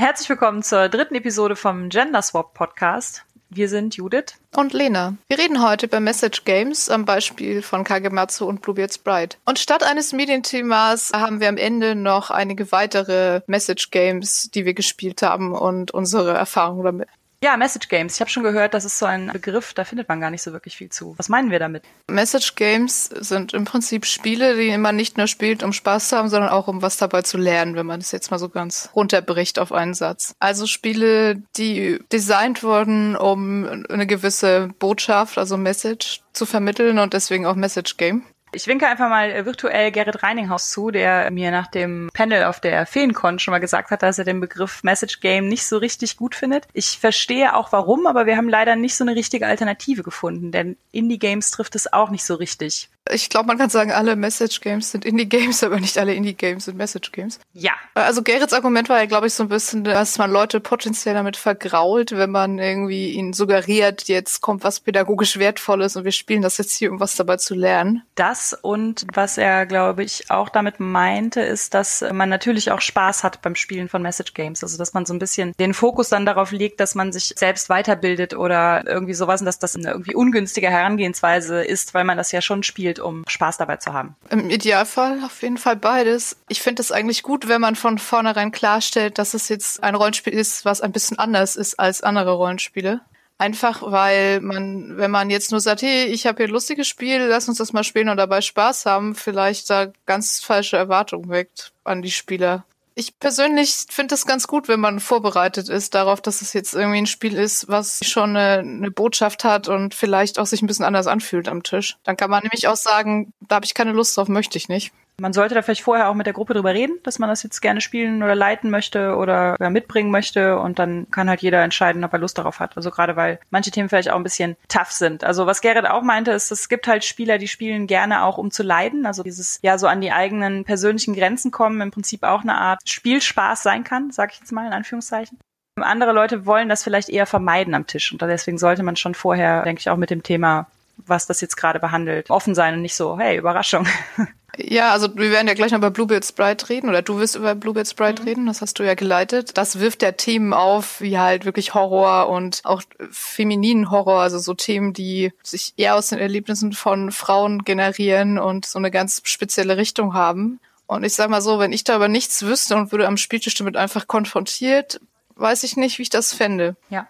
Herzlich willkommen zur dritten Episode vom Gender Swap Podcast. Wir sind Judith und Lena. Wir reden heute über Message Games am Beispiel von Kagematsu und Bluebeard's Bride. Und statt eines Medienthemas haben wir am Ende noch einige weitere Message Games, die wir gespielt haben und unsere Erfahrungen damit. Ja, Message Games. Ich habe schon gehört, das ist so ein Begriff, da findet man gar nicht so wirklich viel zu. Was meinen wir damit? Message Games sind im Prinzip Spiele, die man nicht nur spielt, um Spaß zu haben, sondern auch um was dabei zu lernen, wenn man es jetzt mal so ganz runterbricht auf einen Satz. Also Spiele, die designt wurden, um eine gewisse Botschaft, also Message zu vermitteln und deswegen auch Message Game. Ich winke einfach mal äh, virtuell Gerrit Reininghaus zu, der mir nach dem Panel auf der Feencon schon mal gesagt hat, dass er den Begriff Message Game nicht so richtig gut findet. Ich verstehe auch warum, aber wir haben leider nicht so eine richtige Alternative gefunden, denn Indie Games trifft es auch nicht so richtig. Ich glaube, man kann sagen, alle Message Games sind Indie Games, aber nicht alle Indie Games sind Message Games. Ja. Also Gerrits Argument war ja, glaube ich, so ein bisschen, dass man Leute potenziell damit vergrault, wenn man irgendwie ihnen suggeriert, jetzt kommt was pädagogisch Wertvolles und wir spielen das jetzt hier, um was dabei zu lernen. Das und was er, glaube ich, auch damit meinte, ist, dass man natürlich auch Spaß hat beim Spielen von Message Games. Also, dass man so ein bisschen den Fokus dann darauf legt, dass man sich selbst weiterbildet oder irgendwie sowas und dass das eine irgendwie ungünstige Herangehensweise ist, weil man das ja schon spielt um Spaß dabei zu haben? Im Idealfall auf jeden Fall beides. Ich finde es eigentlich gut, wenn man von vornherein klarstellt, dass es jetzt ein Rollenspiel ist, was ein bisschen anders ist als andere Rollenspiele. Einfach weil man, wenn man jetzt nur sagt, hey, ich habe hier ein lustiges Spiel, lass uns das mal spielen und dabei Spaß haben, vielleicht da ganz falsche Erwartungen weckt an die Spieler. Ich persönlich finde es ganz gut, wenn man vorbereitet ist darauf, dass es jetzt irgendwie ein Spiel ist, was schon eine, eine, Botschaft hat und vielleicht auch sich ein bisschen anders anfühlt am Tisch. Dann kann man nämlich auch sagen, da habe ich keine Lust drauf, möchte ich nicht. Man sollte da vielleicht vorher auch mit der Gruppe drüber reden, dass man das jetzt gerne spielen oder leiten möchte oder mitbringen möchte und dann kann halt jeder entscheiden, ob er Lust darauf hat. Also gerade weil manche Themen vielleicht auch ein bisschen tough sind. Also was Gerrit auch meinte, ist, es gibt halt Spieler, die spielen gerne auch um zu leiden. Also dieses ja so an die eigenen persönlichen Grenzen kommen, im Prinzip auch eine Art Spielspaß sein kann, sag ich jetzt mal in Anführungszeichen. Andere Leute wollen das vielleicht eher vermeiden am Tisch und deswegen sollte man schon vorher, denke ich, auch mit dem Thema was das jetzt gerade behandelt, offen sein und nicht so, hey, Überraschung. Ja, also wir werden ja gleich noch über Bluebeard Sprite reden oder du wirst über Bluebeard Sprite mhm. reden, das hast du ja geleitet. Das wirft ja Themen auf, wie halt wirklich Horror und auch femininen Horror, also so Themen, die sich eher aus den Erlebnissen von Frauen generieren und so eine ganz spezielle Richtung haben. Und ich sag mal so, wenn ich darüber nichts wüsste und würde am Spieltisch damit einfach konfrontiert, weiß ich nicht, wie ich das fände. Ja.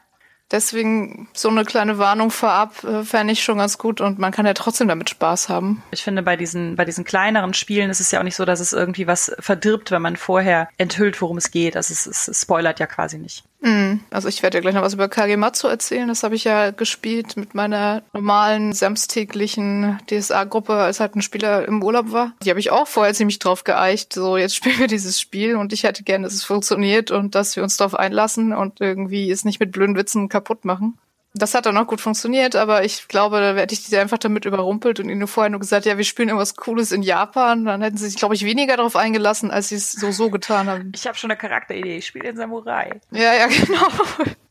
Deswegen so eine kleine Warnung vorab äh, fände ich schon ganz gut und man kann ja trotzdem damit Spaß haben. Ich finde, bei diesen, bei diesen kleineren Spielen ist es ja auch nicht so, dass es irgendwie was verdirbt, wenn man vorher enthüllt, worum es geht. Also es, es, es spoilert ja quasi nicht. Mm, also ich werde ja gleich noch was über Kagematsu erzählen. Das habe ich ja gespielt mit meiner normalen samstäglichen DSA-Gruppe, als halt ein Spieler im Urlaub war. Die habe ich auch vorher ziemlich drauf geeicht. So, jetzt spielen wir dieses Spiel und ich hätte gerne, dass es funktioniert und dass wir uns darauf einlassen und irgendwie es nicht mit blöden Witzen kaputt machen. Das hat dann auch gut funktioniert, aber ich glaube, da werde ich die einfach damit überrumpelt und ihnen vorher nur gesagt, ja, wir spielen irgendwas Cooles in Japan. Dann hätten sie sich, glaube ich, weniger darauf eingelassen, als sie es so so getan haben. Ich habe schon eine Charakteridee. Ich spiele in Samurai. Ja, ja, genau.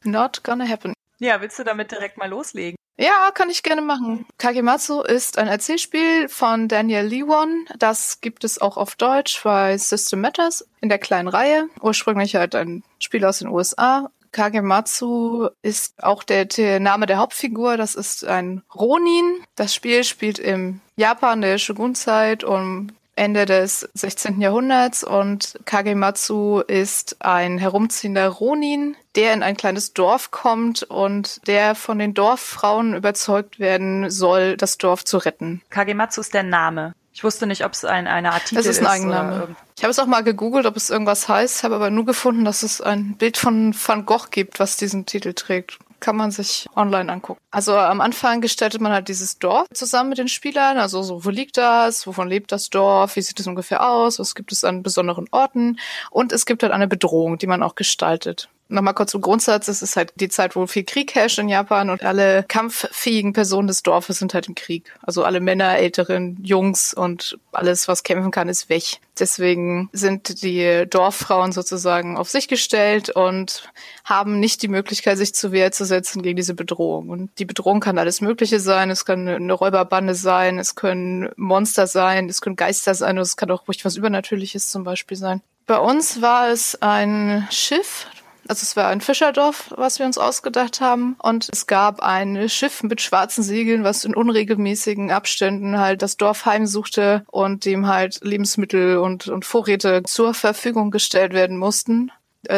Not gonna happen. Ja, willst du damit direkt mal loslegen? Ja, kann ich gerne machen. Kagematsu ist ein Erzählspiel von Daniel Lewon. Das gibt es auch auf Deutsch bei System Matters in der kleinen Reihe. Ursprünglich halt ein Spiel aus den USA Kagematsu ist auch der, der, Name der Hauptfigur. Das ist ein Ronin. Das Spiel spielt im Japan der Shogun-Zeit um Ende des 16. Jahrhunderts und Kagematsu ist ein herumziehender Ronin, der in ein kleines Dorf kommt und der von den Dorffrauen überzeugt werden soll, das Dorf zu retten. Kagematsu ist der Name. Ich wusste nicht, ob es ein, eine Art Titel ist. Es ist ein Eigenname. Ich habe es auch mal gegoogelt, ob es irgendwas heißt, habe aber nur gefunden, dass es ein Bild von Van Gogh gibt, was diesen Titel trägt kann man sich online angucken. Also am Anfang gestaltet man halt dieses Dorf zusammen mit den Spielern. Also so, wo liegt das? Wovon lebt das Dorf? Wie sieht es ungefähr aus? Was gibt es an besonderen Orten? Und es gibt halt eine Bedrohung, die man auch gestaltet. Nochmal kurz zum Grundsatz. Es ist halt die Zeit, wo viel Krieg herrscht in Japan und alle kampffähigen Personen des Dorfes sind halt im Krieg. Also alle Männer, Älteren, Jungs und alles, was kämpfen kann, ist weg. Deswegen sind die Dorffrauen sozusagen auf sich gestellt und haben nicht die Möglichkeit, sich zur Wehr zu setzen gegen diese Bedrohung. Und die Bedrohung kann alles Mögliche sein. Es kann eine Räuberbande sein, es können Monster sein, es können Geister sein, es kann auch ruhig was Übernatürliches zum Beispiel sein. Bei uns war es ein Schiff, Also es war ein Fischerdorf, was wir uns ausgedacht haben. Und es gab ein Schiff mit schwarzen Segeln, was in unregelmäßigen Abständen halt das Dorf heimsuchte und dem halt Lebensmittel und, und Vorräte zur Verfügung gestellt werden mussten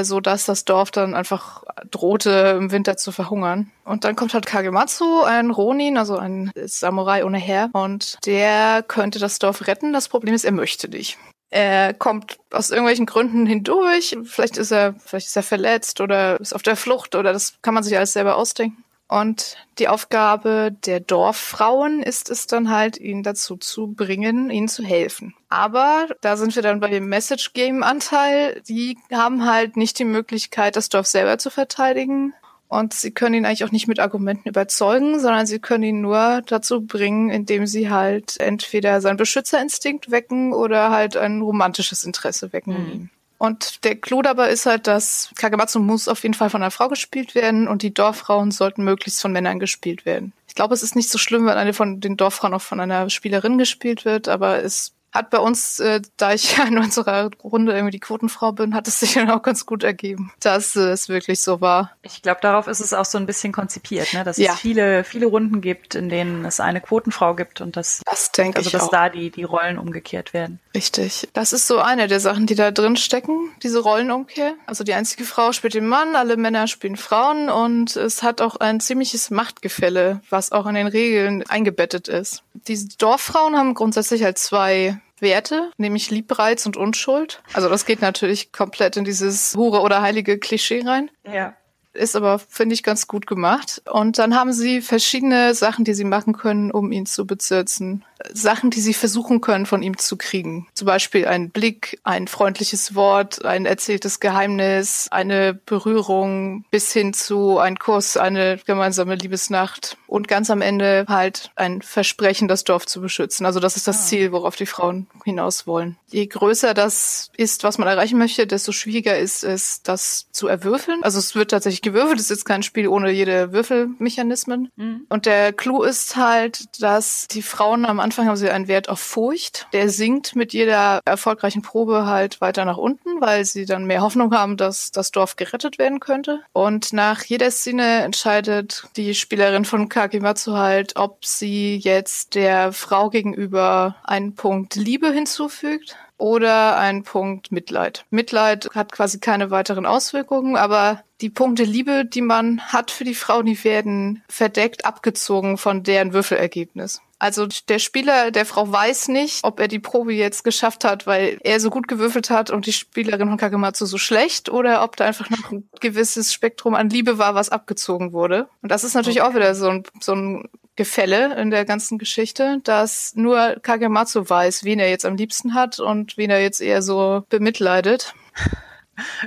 so dass das Dorf dann einfach drohte, im Winter zu verhungern. Und dann kommt halt Kagematsu, ein Ronin, also ein Samurai ohne Herr, und der könnte das Dorf retten. Das Problem ist, er möchte nicht. Er kommt aus irgendwelchen Gründen hindurch. Vielleicht ist er, vielleicht ist er verletzt oder ist auf der Flucht oder das kann man sich alles selber ausdenken. Und die Aufgabe der Dorffrauen ist es dann halt, ihn dazu zu bringen, ihnen zu helfen. Aber da sind wir dann bei dem Message Game Anteil. Die haben halt nicht die Möglichkeit, das Dorf selber zu verteidigen. Und sie können ihn eigentlich auch nicht mit Argumenten überzeugen, sondern sie können ihn nur dazu bringen, indem sie halt entweder seinen Beschützerinstinkt wecken oder halt ein romantisches Interesse wecken mhm. in ihm. Und der Clou dabei ist halt, dass Kagematsu muss auf jeden Fall von einer Frau gespielt werden und die Dorffrauen sollten möglichst von Männern gespielt werden. Ich glaube, es ist nicht so schlimm, wenn eine von den Dorffrauen auch von einer Spielerin gespielt wird, aber es hat bei uns, äh, da ich ja in unserer Runde irgendwie die Quotenfrau bin, hat es sich dann auch ganz gut ergeben, dass äh, es wirklich so war. Ich glaube, darauf ist es auch so ein bisschen konzipiert, ne? dass ja. es viele, viele Runden gibt, in denen es eine Quotenfrau gibt und das, das denke also ich dass auch. da die, die Rollen umgekehrt werden. Richtig. Das ist so eine der Sachen, die da drin stecken, diese Rollenumkehr. Also die einzige Frau spielt den Mann, alle Männer spielen Frauen und es hat auch ein ziemliches Machtgefälle, was auch in den Regeln eingebettet ist. Diese Dorffrauen haben grundsätzlich halt zwei Werte, nämlich Liebreiz und Unschuld. Also das geht natürlich komplett in dieses Hure oder heilige Klischee rein. Ja. Ist aber, finde ich, ganz gut gemacht. Und dann haben sie verschiedene Sachen, die sie machen können, um ihn zu bezirzen. Sachen, die sie versuchen können, von ihm zu kriegen. Zum Beispiel ein Blick, ein freundliches Wort, ein erzähltes Geheimnis, eine Berührung bis hin zu ein Kuss, eine gemeinsame Liebesnacht und ganz am Ende halt ein Versprechen, das Dorf zu beschützen. Also das ist das ah. Ziel, worauf die Frauen hinaus wollen. Je größer das ist, was man erreichen möchte, desto schwieriger ist es, das zu erwürfeln. Also es wird tatsächlich gewürfelt. Es ist jetzt kein Spiel ohne jede Würfelmechanismen. Mhm. Und der Clou ist halt, dass die Frauen am Anfang Anfang haben sie einen Wert auf Furcht. Der sinkt mit jeder erfolgreichen Probe halt weiter nach unten, weil sie dann mehr Hoffnung haben, dass das Dorf gerettet werden könnte. Und nach jeder Szene entscheidet die Spielerin von Kakimatsu halt, ob sie jetzt der Frau gegenüber einen Punkt Liebe hinzufügt oder einen Punkt Mitleid. Mitleid hat quasi keine weiteren Auswirkungen, aber die Punkte Liebe, die man hat für die Frau, die werden verdeckt abgezogen von deren Würfelergebnis. Also der Spieler der Frau weiß nicht, ob er die Probe jetzt geschafft hat, weil er so gut gewürfelt hat und die Spielerin von Kagematsu so schlecht oder ob da einfach noch ein gewisses Spektrum an Liebe war, was abgezogen wurde. Und das ist natürlich okay. auch wieder so ein, so ein Gefälle in der ganzen Geschichte, dass nur Kagematsu weiß, wen er jetzt am liebsten hat und wen er jetzt eher so bemitleidet.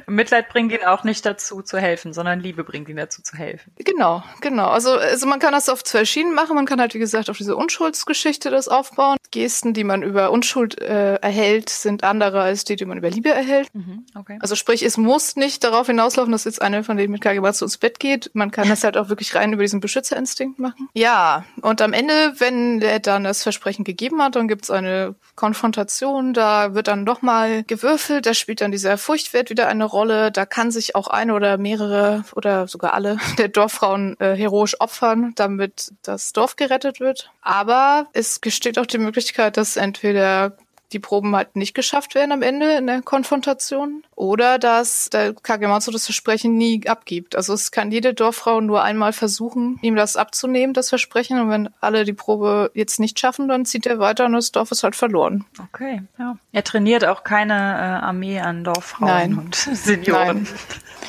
Mitleid bringt ihn auch nicht dazu zu helfen, sondern Liebe bringt ihn dazu zu helfen. Genau, genau. Also, also man kann das auf zwei Schienen machen. Man kann halt, wie gesagt, auf diese Unschuldsgeschichte das aufbauen. Gesten, die man über Unschuld äh, erhält, sind andere als die, die man über Liebe erhält. Mhm, okay. Also sprich, es muss nicht darauf hinauslaufen, dass jetzt eine von denen mit Kagematsu ins Bett geht. Man kann das halt auch wirklich rein über diesen Beschützerinstinkt machen. Ja, und am Ende, wenn er dann das Versprechen gegeben hat, dann gibt's eine Konfrontation. Da wird dann nochmal gewürfelt. Da spielt dann dieser Furchtwert wieder eine Rolle. Da kann sich auch eine oder mehrere oder sogar alle der Dorffrauen äh, heroisch opfern, damit das Dorf gerettet wird. Aber es besteht auch die Möglichkeit, dass entweder die Proben halt nicht geschafft werden am Ende in der Konfrontation oder dass der Kagematsu das Versprechen nie abgibt. Also es kann jede Dorffrau nur einmal versuchen, ihm das abzunehmen, das Versprechen. Und wenn alle die Probe jetzt nicht schaffen, dann zieht er weiter und das Dorf ist halt verloren. Okay, ja. Er trainiert auch keine äh, Armee an Dorffrauen Nein. und Senioren,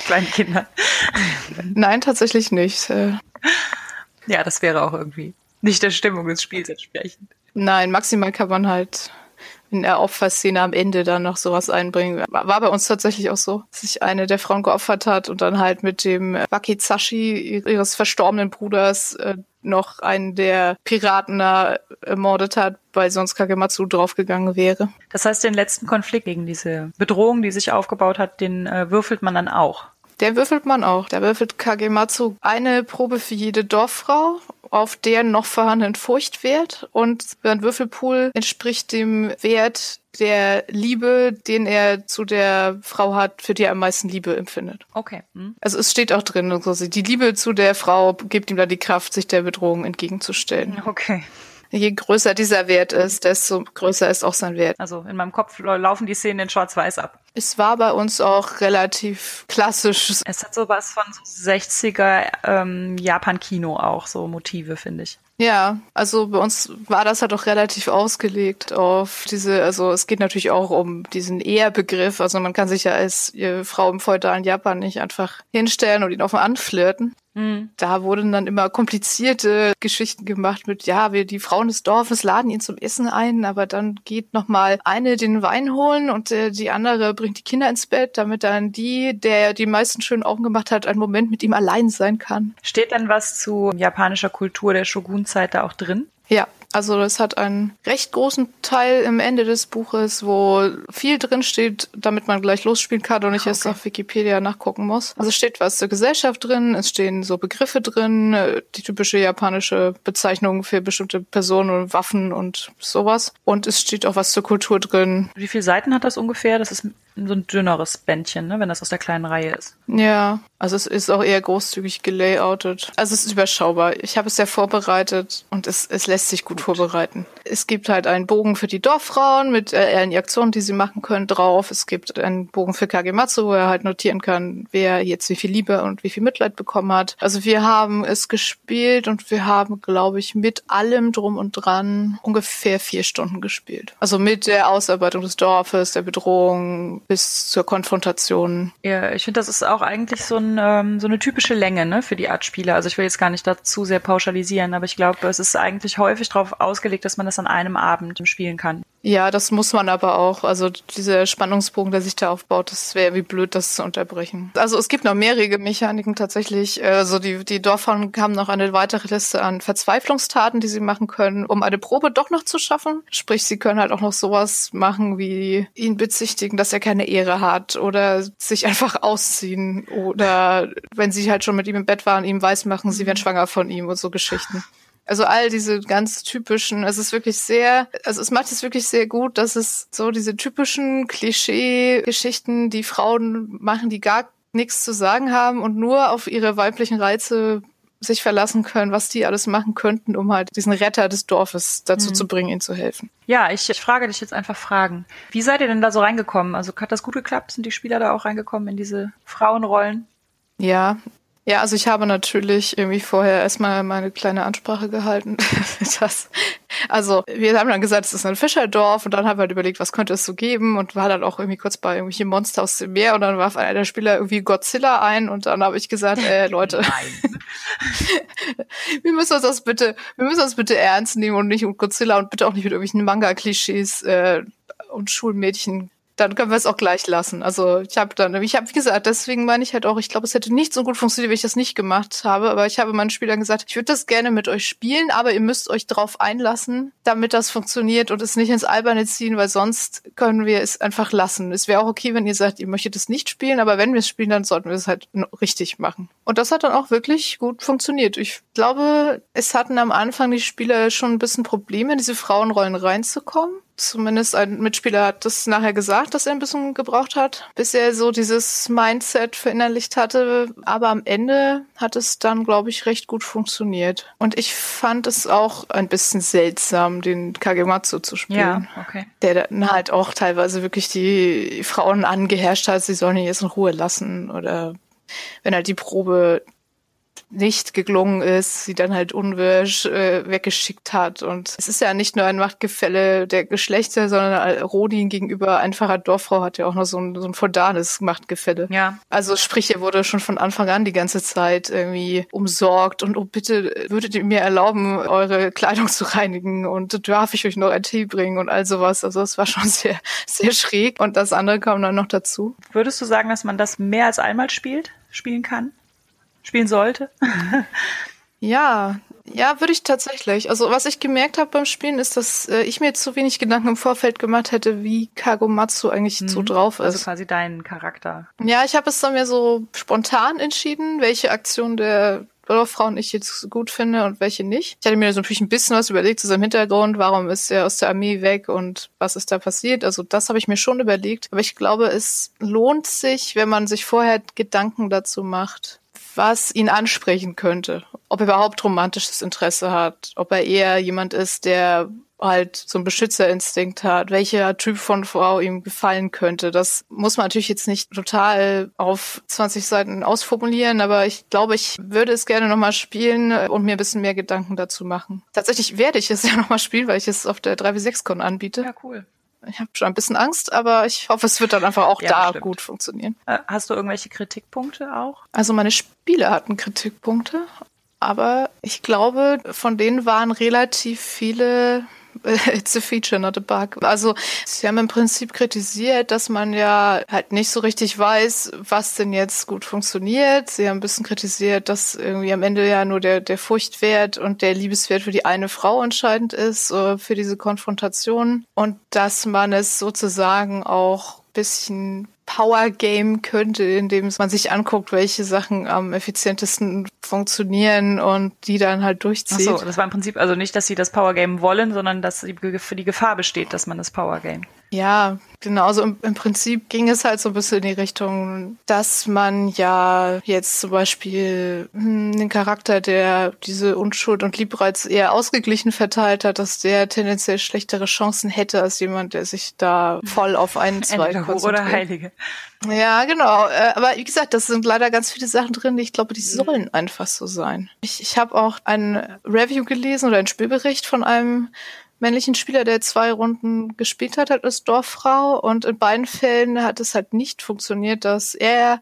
kleinen Kindern. Nein, tatsächlich nicht. Äh. Ja, das wäre auch irgendwie nicht der Stimmung des Spiels entsprechend. Nein, maximal kann man halt in der Opferszene am Ende dann noch sowas einbringen. War bei uns tatsächlich auch so, dass sich eine der Frauen geopfert hat und dann halt mit dem Wakizashi ihres verstorbenen Bruders äh, noch einen der Piraten da ermordet hat, weil sonst Kagematsu draufgegangen wäre. Das heißt, den letzten Konflikt gegen diese Bedrohung, die sich aufgebaut hat, den äh, würfelt man dann auch. Der würfelt man auch. Der würfelt Kagematsu eine Probe für jede Dorffrau auf der noch vorhandenen Furchtwert und ein Würfelpool entspricht dem Wert der Liebe, den er zu der Frau hat, für die er am meisten Liebe empfindet. Okay. Hm. Also es steht auch drin, also die Liebe zu der Frau gibt ihm da die Kraft, sich der Bedrohung entgegenzustellen. Okay. Je größer dieser Wert ist, desto größer ist auch sein Wert. Also in meinem Kopf laufen die Szenen in Schwarz-Weiß ab. Es war bei uns auch relativ klassisch. Es hat sowas von so 60er ähm, Japan-Kino auch, so Motive, finde ich. Ja, also bei uns war das halt auch relativ ausgelegt auf diese, also es geht natürlich auch um diesen Ehrbegriff. Also man kann sich ja als Frau im feudalen Japan nicht einfach hinstellen und ihn offen anflirten. Mhm. Da wurden dann immer komplizierte Geschichten gemacht mit, ja, wir, die Frauen des Dorfes laden ihn zum Essen ein, aber dann geht nochmal eine den Wein holen und äh, die andere bringt die Kinder ins Bett, damit dann die, der die meisten schönen Augen gemacht hat, einen Moment mit ihm allein sein kann. Steht dann was zu japanischer Kultur der Shogun-Zeit da auch drin? Ja, also es hat einen recht großen Teil im Ende des Buches, wo viel drin steht, damit man gleich losspielen kann und nicht okay. erst auf Wikipedia nachgucken muss. Also es steht was zur Gesellschaft drin, es stehen so Begriffe drin, die typische japanische Bezeichnung für bestimmte Personen und Waffen und sowas. Und es steht auch was zur Kultur drin. Wie viele Seiten hat das ungefähr? Das ist so ein dünneres Bändchen, ne, wenn das aus der kleinen Reihe ist. Ja, also es ist auch eher großzügig gelayoutet. Also es ist überschaubar. Ich habe es ja vorbereitet und es, es lässt sich gut, gut, vorbereiten. Es gibt halt einen Bogen für die Dorffrauen mit äh, allen Aktionen, die sie machen können, drauf. Es gibt einen Bogen für Kagematsu, wo er halt notieren kann, wer jetzt wie viel Liebe und wie viel Mitleid bekommen hat. Also wir haben es gespielt und wir haben, glaube ich, mit allem drum und dran ungefähr vier Stunden gespielt. Also mit der Ausarbeitung des Dorfes, der Bedrohung, bis zur Konfrontation. Ja, ich finde, das ist auch eigentlich so, ein, ähm, so eine typische Länge ne, für die Art Spiele. Also ich will jetzt gar nicht dazu sehr pauschalisieren, aber ich glaube, es ist eigentlich häufig darauf ausgelegt, dass man das an einem Abend spielen kann. Ja, das muss man aber auch. Also dieser Spannungsbogen, der sich da aufbaut, das wäre wie blöd, das zu unterbrechen. Also es gibt noch mehr Regelmechaniken tatsächlich. Also die, die Dorfern haben noch eine weitere Liste an Verzweiflungstaten, die sie machen können, um eine Probe doch noch zu schaffen. Sprich, sie können halt auch noch sowas machen, wie ihn bezichtigen, dass er keine Ehre hat oder sich einfach ausziehen oder wenn sie halt schon mit ihm im Bett waren, ihm weismachen, sie wären schwanger von ihm und so Geschichten. Also all diese ganz typischen, es ist wirklich sehr, also es macht es wirklich sehr gut, dass es so diese typischen Klischee-Geschichten, die Frauen machen, die gar nichts zu sagen haben und nur auf ihre weiblichen Reize sich verlassen können, was die alles machen könnten, um halt diesen Retter des Dorfes dazu mhm. zu bringen, ihnen zu helfen. Ja, ich, ich frage dich jetzt einfach Fragen. Wie seid ihr denn da so reingekommen? Also hat das gut geklappt? Sind die Spieler da auch reingekommen in diese Frauenrollen? Ja, ja, also ich habe natürlich irgendwie vorher erstmal meine kleine Ansprache gehalten. das, also wir haben dann gesagt, es ist ein Fischerdorf und dann haben wir halt überlegt, was könnte es so geben und war dann auch irgendwie kurz bei irgendwelchen Monster aus dem Meer und dann warf einer der Spieler irgendwie Godzilla ein und dann habe ich gesagt, äh, Leute, wir müssen uns das bitte, wir müssen uns bitte ernst nehmen und nicht um Godzilla und bitte auch nicht mit irgendwelchen Manga-Klischees äh, und Schulmädchen dann können wir es auch gleich lassen. Also ich habe dann, ich habe wie gesagt, deswegen meine ich halt auch, ich glaube, es hätte nicht so gut funktioniert, wenn ich das nicht gemacht habe. Aber ich habe meinen Spielern gesagt, ich würde das gerne mit euch spielen, aber ihr müsst euch darauf einlassen, damit das funktioniert und es nicht ins Alberne ziehen, weil sonst können wir es einfach lassen. Es wäre auch okay, wenn ihr sagt, ihr möchtet es nicht spielen, aber wenn wir es spielen, dann sollten wir es halt richtig machen. Und das hat dann auch wirklich gut funktioniert. Ich glaube, es hatten am Anfang die Spieler schon ein bisschen Probleme, in diese Frauenrollen reinzukommen Zumindest ein Mitspieler hat das nachher gesagt, dass er ein bisschen gebraucht hat, bis er so dieses Mindset verinnerlicht hatte. Aber am Ende hat es dann, glaube ich, recht gut funktioniert. Und ich fand es auch ein bisschen seltsam, den Kagematsu zu spielen. Ja, okay. Der dann halt auch teilweise wirklich die Frauen angeherrscht hat, sie sollen ihn jetzt in Ruhe lassen oder wenn halt die Probe nicht geglungen ist, sie dann halt unwirsch äh, weggeschickt hat. Und es ist ja nicht nur ein Machtgefälle der Geschlechter, sondern Rodin gegenüber einfacher Dorffrau hat ja auch noch so ein, so ein feudales Machtgefälle. Ja. Also sprich, er wurde schon von Anfang an die ganze Zeit irgendwie umsorgt und oh bitte, würdet ihr mir erlauben, eure Kleidung zu reinigen und darf ich euch noch ein Tee bringen und all sowas. Also es war schon sehr, sehr schräg und das andere kam dann noch dazu. Würdest du sagen, dass man das mehr als einmal spielt, spielen kann? Spielen sollte? ja, ja, würde ich tatsächlich. Also was ich gemerkt habe beim Spielen ist, dass äh, ich mir zu wenig Gedanken im Vorfeld gemacht hätte, wie Kagomatsu eigentlich mhm. so drauf ist. Also quasi dein Charakter. Ja, ich habe es dann mir so spontan entschieden, welche Aktion der Frauen ich jetzt gut finde und welche nicht. Ich hatte mir natürlich ein bisschen was überlegt zu seinem Hintergrund, warum ist er aus der Armee weg und was ist da passiert. Also das habe ich mir schon überlegt. Aber ich glaube, es lohnt sich, wenn man sich vorher Gedanken dazu macht, was ihn ansprechen könnte. Ob er überhaupt romantisches Interesse hat, ob er eher jemand ist, der halt so einen Beschützerinstinkt hat, welcher Typ von Frau ihm gefallen könnte. Das muss man natürlich jetzt nicht total auf 20 Seiten ausformulieren, aber ich glaube, ich würde es gerne nochmal spielen und mir ein bisschen mehr Gedanken dazu machen. Tatsächlich werde ich es ja nochmal spielen, weil ich es auf der 3W6-Con anbiete. Ja, cool. Ich habe schon ein bisschen Angst, aber ich hoffe, es wird dann einfach auch ja, da bestimmt. gut funktionieren. Äh, hast du irgendwelche Kritikpunkte auch? Also meine Spiele hatten Kritikpunkte, aber ich glaube, von denen waren relativ viele It's a feature, not a bug. Also sie haben im Prinzip kritisiert, dass man ja halt nicht so richtig weiß, was denn jetzt gut funktioniert. Sie haben ein bisschen kritisiert, dass irgendwie am Ende ja nur der, der Furchtwert und der Liebeswert für die eine Frau entscheidend ist, äh, für diese Konfrontation. Und dass man es sozusagen auch bisschen Power Game könnte, indem man sich anguckt, welche Sachen am effizientesten funktionieren und die dann halt durchzieht. Ach so, das war im Prinzip also nicht, dass sie das Power Game wollen, sondern dass für die Gefahr besteht, dass man das Power Game. Ja, genau. Also im, im, Prinzip ging es halt so ein bisschen in die Richtung, dass man ja jetzt zum Beispiel hm, den Charakter, der diese Unschuld und Liebreiz eher ausgeglichen verteilt hat, dass der tendenziell schlechtere Chancen hätte als jemand, der sich da voll auf einen Zweig konzentriert. Oder Heilige. Ja, genau. Äh, aber wie gesagt, das sind leider ganz viele Sachen drin, die ich glaube, die sollen einfach so sein. Ich, ich habe auch ein Review gelesen oder einen Spielbericht von einem männlichen Spieler, der zwei Runden gespielt hat, als Dorffrau. Und in beiden Fällen hat es halt nicht funktioniert, dass er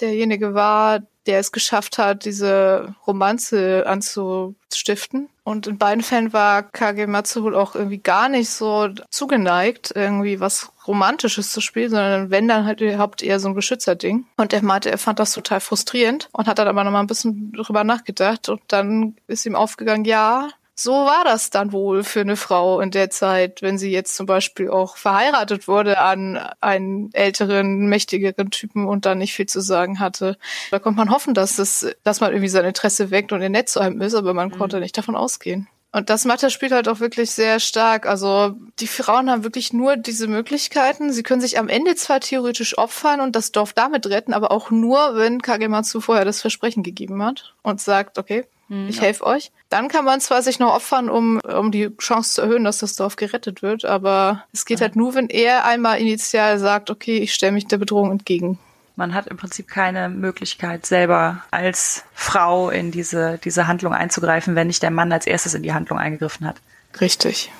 derjenige war, der es geschafft hat, diese Romanze anzustiften. Und in beiden Fällen war Kage Matsuhul auch irgendwie gar nicht so zugeneigt, irgendwie was Romantisches zu spielen, sondern wenn dann halt überhaupt eher so ein Beschützerding. Und er meinte, er fand das total frustrierend und hat dann aber nochmal ein bisschen drüber nachgedacht und dann ist ihm aufgegangen, ja, so war das dann wohl für eine Frau in der Zeit, wenn sie jetzt zum Beispiel auch verheiratet wurde an einen älteren, mächtigeren Typen und dann nicht viel zu sagen hatte. Da konnte man hoffen, dass das, dass man irgendwie sein Interesse weckt und er nett zu einem ist, aber man mhm. konnte nicht davon ausgehen. Und das macht das Spiel halt auch wirklich sehr stark. Also die Frauen haben wirklich nur diese Möglichkeiten. Sie können sich am Ende zwar theoretisch opfern und das Dorf damit retten, aber auch nur, wenn Kagematsu vorher das Versprechen gegeben hat und sagt, okay, hm, ich ja. helfe euch. Dann kann man zwar sich noch opfern, um, um die Chance zu erhöhen, dass das Dorf gerettet wird, aber es geht ja. halt nur, wenn er einmal initial sagt, okay, ich stelle mich der Bedrohung entgegen. Man hat im Prinzip keine Möglichkeit, selber als Frau in diese, diese Handlung einzugreifen, wenn nicht der Mann als erstes in die Handlung eingegriffen hat. Richtig.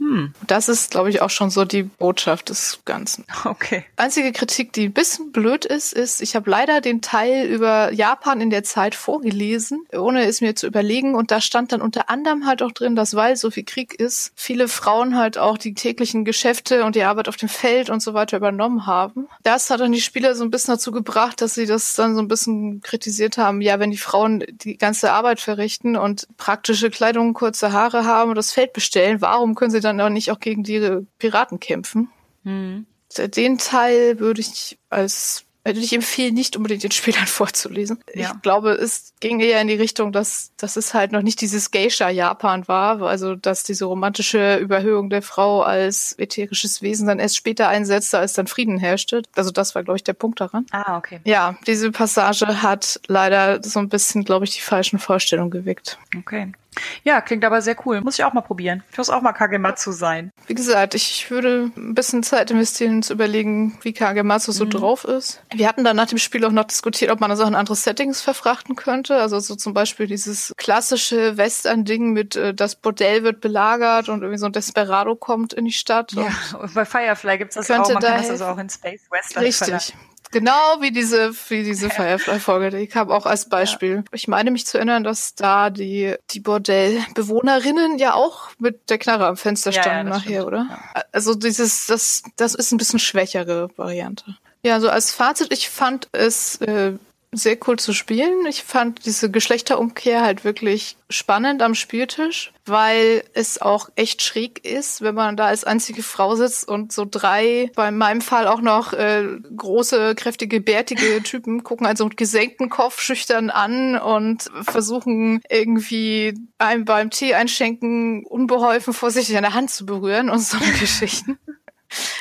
Hm. Das ist, glaube ich, auch schon so die Botschaft des Ganzen. Okay. Einzige Kritik, die ein bisschen blöd ist, ist, ich habe leider den Teil über Japan in der Zeit vorgelesen, ohne es mir zu überlegen. Und da stand dann unter anderem halt auch drin, dass weil so viel Krieg ist, viele Frauen halt auch die täglichen Geschäfte und die Arbeit auf dem Feld und so weiter übernommen haben. Das hat dann die Spieler so ein bisschen dazu gebracht, dass sie das dann so ein bisschen kritisiert haben. Ja, wenn die Frauen die ganze Arbeit verrichten und praktische Kleidung, kurze Haare haben und das Feld bestellen, warum können sie dann dann auch nicht auch gegen die Piraten kämpfen. Mhm. Den Teil würde ich als würde ich empfehlen, nicht unbedingt den Spielern vorzulesen. Ja. Ich glaube, es ging eher in die Richtung, dass, dass es halt noch nicht dieses Geisha-Japan war, also dass diese romantische Überhöhung der Frau als ätherisches Wesen dann erst später einsetzte, als dann Frieden herrschte. Also das war, glaube ich, der Punkt daran. Ah, okay. Ja, diese Passage hat leider so ein bisschen, glaube ich, die falschen Vorstellungen geweckt. Okay. Ja, klingt aber sehr cool. Muss ich auch mal probieren. Ich muss auch mal Kagematsu sein. Wie gesagt, ich würde ein bisschen Zeit investieren, zu überlegen, wie Kagematsu so mhm. drauf ist. Wir hatten dann nach dem Spiel auch noch diskutiert, ob man das auch in andere Settings verfrachten könnte. Also so zum Beispiel dieses klassische Western-Ding mit äh, das Bordell wird belagert und irgendwie so ein Desperado kommt in die Stadt. Ja, bei Firefly gibt's das auch. Man kann das also auch in Space Western Richtig. Genau wie diese, wie diese Firefly-Folge, die kam auch als Beispiel. Ja. Ich meine mich zu erinnern, dass da die, die Bordellbewohnerinnen ja auch mit der Knarre am Fenster standen ja, nachher, stimmt. oder? Also dieses, das, das ist ein bisschen schwächere Variante. Ja, so als Fazit, ich fand es äh, sehr cool zu spielen. Ich fand diese Geschlechterumkehr halt wirklich spannend am Spieltisch, weil es auch echt schräg ist, wenn man da als einzige Frau sitzt und so drei, bei meinem Fall auch noch äh, große, kräftige, bärtige Typen gucken also mit gesenktem Kopf schüchtern an und versuchen irgendwie einem beim Tee einschenken unbeholfen vorsichtig an der Hand zu berühren und so Geschichten.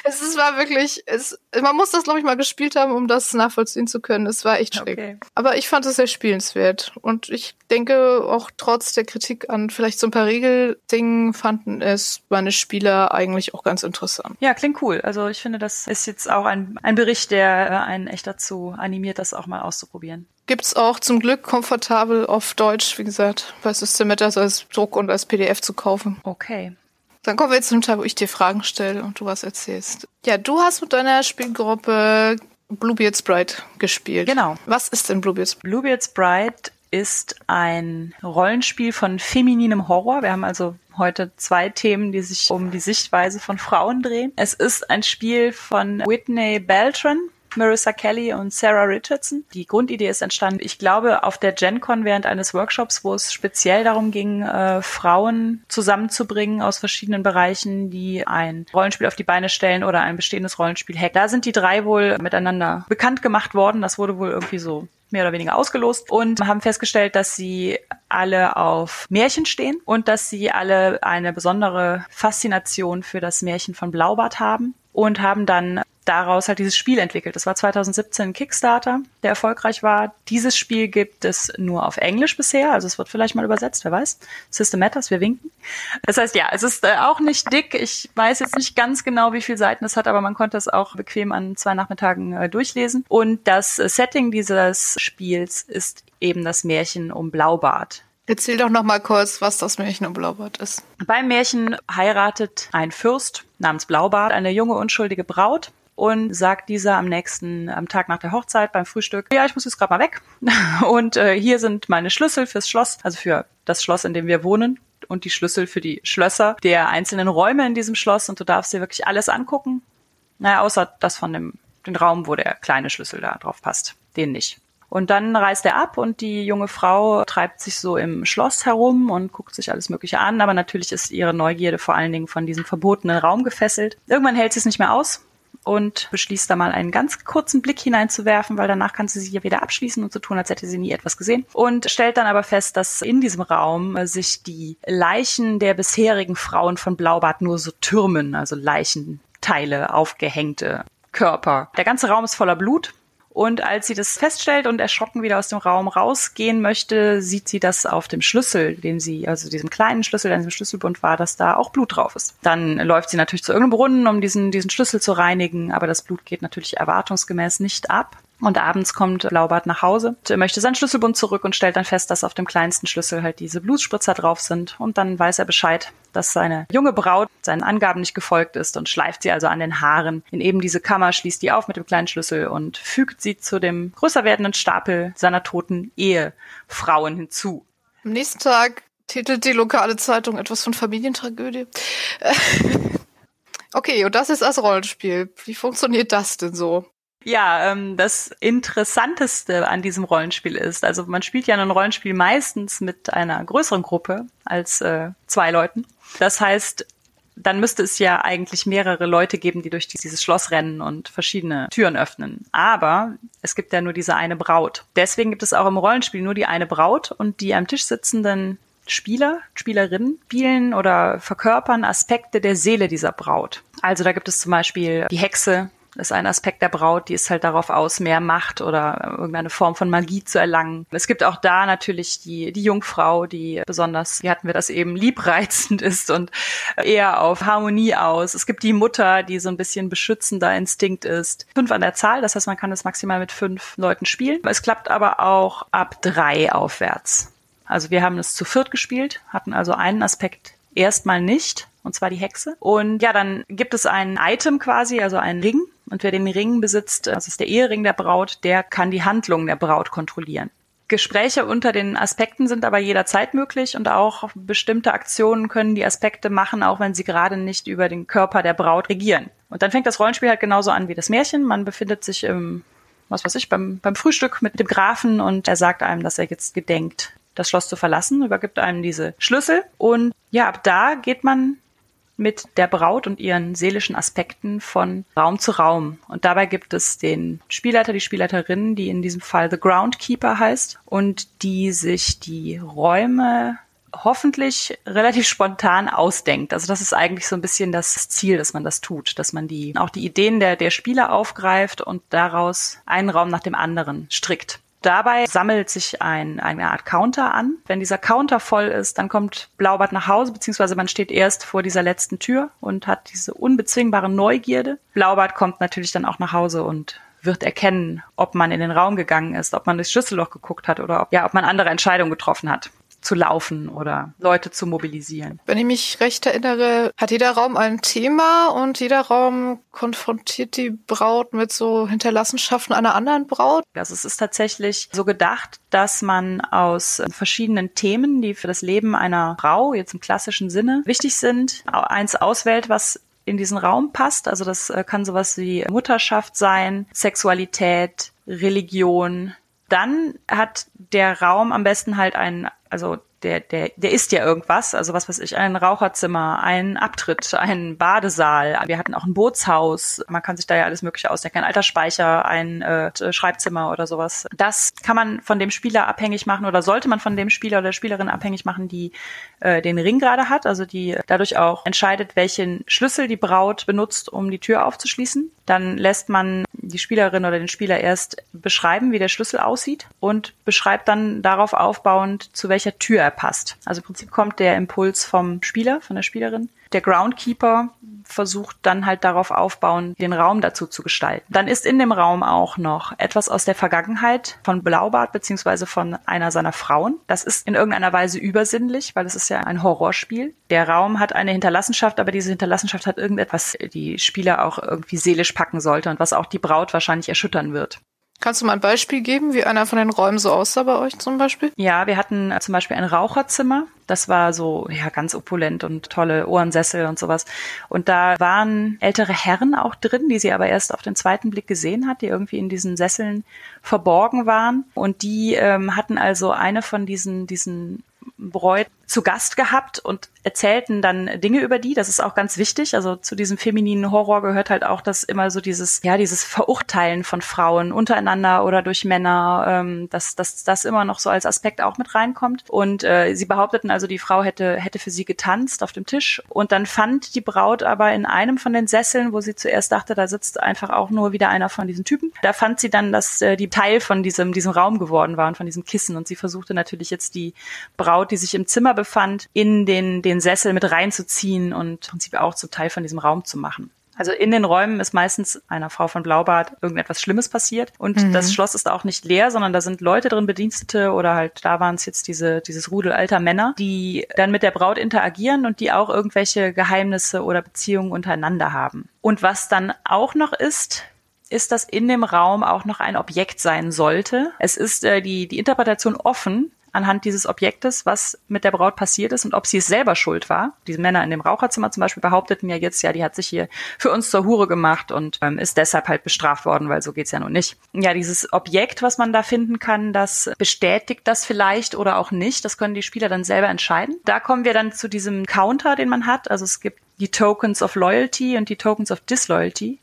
Es ist, war wirklich, es, man muss das, glaube ich, mal gespielt haben, um das nachvollziehen zu können. Es war echt schräg. Okay. Aber ich fand es sehr spielenswert. Und ich denke, auch trotz der Kritik an vielleicht so ein paar Regeldingen fanden es meine Spieler eigentlich auch ganz interessant. Ja, klingt cool. Also ich finde, das ist jetzt auch ein, ein Bericht, der äh, einen echt dazu animiert, das auch mal auszuprobieren. Gibt's auch zum Glück komfortabel auf Deutsch, wie gesagt, bei System also als Druck und als PDF zu kaufen. Okay. Dann kommen wir jetzt zum Teil, wo ich dir Fragen stelle und du was erzählst. Ja, du hast mit deiner Spielgruppe Bluebeard's Bride gespielt. Genau. Was ist denn Bluebeard's Bride? Bluebeard's Bride ist ein Rollenspiel von femininem Horror. Wir haben also heute zwei Themen, die sich um die Sichtweise von Frauen drehen. Es ist ein Spiel von Whitney Beltran. Marissa Kelly und Sarah Richardson. Die Grundidee ist entstanden, ich glaube, auf der GenCon während eines Workshops, wo es speziell darum ging, äh, Frauen zusammenzubringen aus verschiedenen Bereichen, die ein Rollenspiel auf die Beine stellen oder ein bestehendes Rollenspiel hacken. Da sind die drei wohl miteinander bekannt gemacht worden. Das wurde wohl irgendwie so mehr oder weniger ausgelost und haben festgestellt, dass sie alle auf Märchen stehen und dass sie alle eine besondere Faszination für das Märchen von Blaubart haben und haben dann daraus halt dieses Spiel entwickelt. Das war 2017 ein Kickstarter, der erfolgreich war. Dieses Spiel gibt es nur auf Englisch bisher, also es wird vielleicht mal übersetzt, wer weiß. System Matters, wir winken. Das heißt, ja, es ist äh, auch nicht dick. Ich weiß jetzt nicht ganz genau, wie viele Seiten es hat, aber man konnte es auch bequem an zwei Nachmittagen äh, durchlesen. Und das Setting dieses Spiels ist eben das Märchen um Blaubart. Erzähl doch noch mal kurz, was das Märchen um Blaubart ist. Beim Märchen heiratet ein Fürst namens Blaubart eine junge unschuldige Braut und sagt dieser am nächsten, am Tag nach der Hochzeit beim Frühstück, ja, ich muss jetzt gerade mal weg. Und äh, hier sind meine Schlüssel fürs Schloss, also für das Schloss, in dem wir wohnen und die Schlüssel für die Schlösser der einzelnen Räume in diesem Schloss und du darfst dir wirklich alles angucken. Naja, außer das von dem den Raum, wo der kleine Schlüssel da drauf passt. Den nicht. Und dann reist er ab und die junge Frau treibt sich so im Schloss herum und guckt sich alles Mögliche an, aber natürlich ist ihre Neugierde vor allen Dingen von diesem verbotenen Raum gefesselt. Irgendwann hält sie es nicht mehr aus und beschließt da mal einen ganz kurzen Blick hineinzuwerfen, weil danach kann sie sich ja wieder abschließen und so tun, als hätte sie nie etwas gesehen. Und stellt dann aber fest, dass in diesem Raum sich die Leichen der bisherigen Frauen von Blaubart nur so türmen, also Leichenteile, aufgehängte Körper. Der ganze Raum ist voller Blut und als sie das feststellt und erschrocken wieder aus dem Raum rausgehen möchte, sieht sie, dass auf dem Schlüssel, den sie, also diesem kleinen Schlüssel, der in diesem Schlüsselbund war, dass da auch Blut drauf ist. Dann läuft sie natürlich zu irgendeinem Brunnen, um diesen, diesen Schlüssel zu reinigen, aber das Blut geht natürlich erwartungsgemäß nicht ab. Und abends kommt Blaubart nach Hause, möchte seinen Schlüsselbund zurück und stellt dann fest, dass auf dem kleinsten Schlüssel halt diese Blutspritzer drauf sind. Und dann weiß er Bescheid, dass seine junge Braut seinen Angaben nicht gefolgt ist und schleift sie also an den Haaren in eben diese Kammer, schließt die auf mit dem kleinen Schlüssel und fügt sie zu dem größer werdenden Stapel seiner toten Ehefrauen hinzu. Am nächsten Tag titelt die lokale Zeitung etwas von Familientragödie. Okay, und das ist das Rollenspiel. Wie funktioniert das denn so? Ja, ähm, das Interessanteste an diesem Rollenspiel ist, also man spielt ja ein Rollenspiel meistens mit einer größeren Gruppe als äh, zwei Leuten. Das heißt, dann müsste es ja eigentlich mehrere Leute geben, die durch dieses Schloss rennen und verschiedene Türen öffnen. Aber es gibt ja nur diese eine Braut. Deswegen gibt es auch im Rollenspiel nur die eine Braut und die am Tisch sitzenden Spieler, Spielerinnen spielen oder verkörpern Aspekte der Seele dieser Braut. Also da gibt es zum Beispiel die Hexe, ist ein Aspekt der Braut, die ist halt darauf aus, mehr Macht oder irgendeine Form von Magie zu erlangen. Es gibt auch da natürlich die, die Jungfrau, die besonders, wie hatten wir das eben, liebreizend ist und eher auf Harmonie aus. Es gibt die Mutter, die so ein bisschen beschützender Instinkt ist. Fünf an der Zahl, das heißt, man kann es maximal mit fünf Leuten spielen. Es klappt aber auch ab drei aufwärts. Also wir haben es zu viert gespielt, hatten also einen Aspekt erstmal nicht, und zwar die Hexe. Und ja, dann gibt es ein Item quasi, also einen Ring. Und wer den Ring besitzt, das ist der Ehering der Braut, der kann die Handlung der Braut kontrollieren. Gespräche unter den Aspekten sind aber jederzeit möglich und auch bestimmte Aktionen können die Aspekte machen, auch wenn sie gerade nicht über den Körper der Braut regieren. Und dann fängt das Rollenspiel halt genauso an wie das Märchen. Man befindet sich im was weiß ich, beim, beim Frühstück mit dem Grafen und er sagt einem, dass er jetzt gedenkt, das Schloss zu verlassen, übergibt einem diese Schlüssel und ja, ab da geht man mit der Braut und ihren seelischen Aspekten von Raum zu Raum. Und dabei gibt es den Spielleiter, die Spielleiterin, die in diesem Fall The Groundkeeper heißt und die sich die Räume hoffentlich relativ spontan ausdenkt. Also das ist eigentlich so ein bisschen das Ziel, dass man das tut, dass man die auch die Ideen der der Spieler aufgreift und daraus einen Raum nach dem anderen strickt. Dabei sammelt sich ein, eine Art Counter an. Wenn dieser Counter voll ist, dann kommt Blaubart nach Hause, beziehungsweise man steht erst vor dieser letzten Tür und hat diese unbezwingbare Neugierde. Blaubart kommt natürlich dann auch nach Hause und wird erkennen, ob man in den Raum gegangen ist, ob man durchs Schlüsselloch geguckt hat oder ob, ja, ob man andere Entscheidungen getroffen hat zu laufen oder Leute zu mobilisieren. Wenn ich mich recht erinnere, hat jeder Raum ein Thema und jeder Raum konfrontiert die Braut mit so Hinterlassenschaften einer anderen Braut. Also es ist tatsächlich so gedacht, dass man aus verschiedenen Themen, die für das Leben einer Frau jetzt im klassischen Sinne wichtig sind, eins auswählt, was in diesen Raum passt. Also das äh, kann sowas wie Mutterschaft sein, Sexualität, Religion. Dann hat der Raum am besten halt einen also der, der, der ist ja irgendwas, also was weiß ich, ein Raucherzimmer, ein Abtritt, ein Badesaal. Wir hatten auch ein Bootshaus. Man kann sich da ja alles Mögliche ausdenken. Ein Altersspeicher, ein äh, Schreibzimmer oder sowas. Das kann man von dem Spieler abhängig machen oder sollte man von dem Spieler oder der Spielerin abhängig machen, die äh, den Ring gerade hat, also die dadurch auch entscheidet, welchen Schlüssel die Braut benutzt, um die Tür aufzuschließen. Dann lässt man die Spielerin oder den Spieler erst beschreiben, wie der Schlüssel aussieht und beschreibt dann darauf aufbauend, zu welcher Tür er passt. Also im Prinzip kommt der Impuls vom Spieler, von der Spielerin. Der Groundkeeper versucht dann halt darauf aufbauen, den Raum dazu zu gestalten. Dann ist in dem Raum auch noch etwas aus der Vergangenheit von Blaubart beziehungsweise von einer seiner Frauen. Das ist in irgendeiner Weise übersinnlich, weil es ist ja ein Horrorspiel. Der Raum hat eine Hinterlassenschaft, aber diese Hinterlassenschaft hat irgendetwas, die Spieler auch irgendwie seelisch packen sollte und was auch die Braut wahrscheinlich erschüttern wird. Kannst du mal ein Beispiel geben, wie einer von den Räumen so aussah bei euch zum Beispiel? Ja, wir hatten zum Beispiel ein Raucherzimmer. Das war so, ja, ganz opulent und tolle Ohrensessel und sowas. Und da waren ältere Herren auch drin, die sie aber erst auf den zweiten Blick gesehen hat, die irgendwie in diesen Sesseln verborgen waren. Und die ähm, hatten also eine von diesen, diesen Bräut zu Gast gehabt und erzählten dann Dinge über die. Das ist auch ganz wichtig. Also zu diesem femininen Horror gehört halt auch, dass immer so dieses, ja, dieses Verurteilen von Frauen untereinander oder durch Männer, ähm, dass, dass das immer noch so als Aspekt auch mit reinkommt. Und äh, sie behaupteten also, die Frau hätte, hätte für sie getanzt auf dem Tisch. Und dann fand die Braut aber in einem von den Sesseln, wo sie zuerst dachte, da sitzt einfach auch nur wieder einer von diesen Typen, da fand sie dann, dass äh, die Teil von diesem, diesem Raum geworden waren, von diesem Kissen. Und sie versuchte natürlich jetzt die Braut, die sich im Zimmer befand, in den, den Sessel mit reinzuziehen und im Prinzip auch zum Teil von diesem Raum zu machen. Also in den Räumen ist meistens einer Frau von Blaubart irgendetwas Schlimmes passiert. Und mhm. das Schloss ist auch nicht leer, sondern da sind Leute drin, Bedienstete oder halt, da waren es jetzt diese, dieses Rudel alter Männer, die dann mit der Braut interagieren und die auch irgendwelche Geheimnisse oder Beziehungen untereinander haben. Und was dann auch noch ist, ist, dass in dem Raum auch noch ein Objekt sein sollte. Es ist äh, die, die Interpretation offen, anhand dieses Objektes, was mit der Braut passiert ist und ob sie es selber schuld war. Diese Männer in dem Raucherzimmer zum Beispiel behaupteten ja jetzt, ja, die hat sich hier für uns zur Hure gemacht und ähm, ist deshalb halt bestraft worden, weil so geht's ja nun nicht. Ja, dieses Objekt, was man da finden kann, das bestätigt das vielleicht oder auch nicht. Das können die Spieler dann selber entscheiden. Da kommen wir dann zu diesem Counter, den man hat. Also es gibt die Tokens of Loyalty und die Tokens of Disloyalty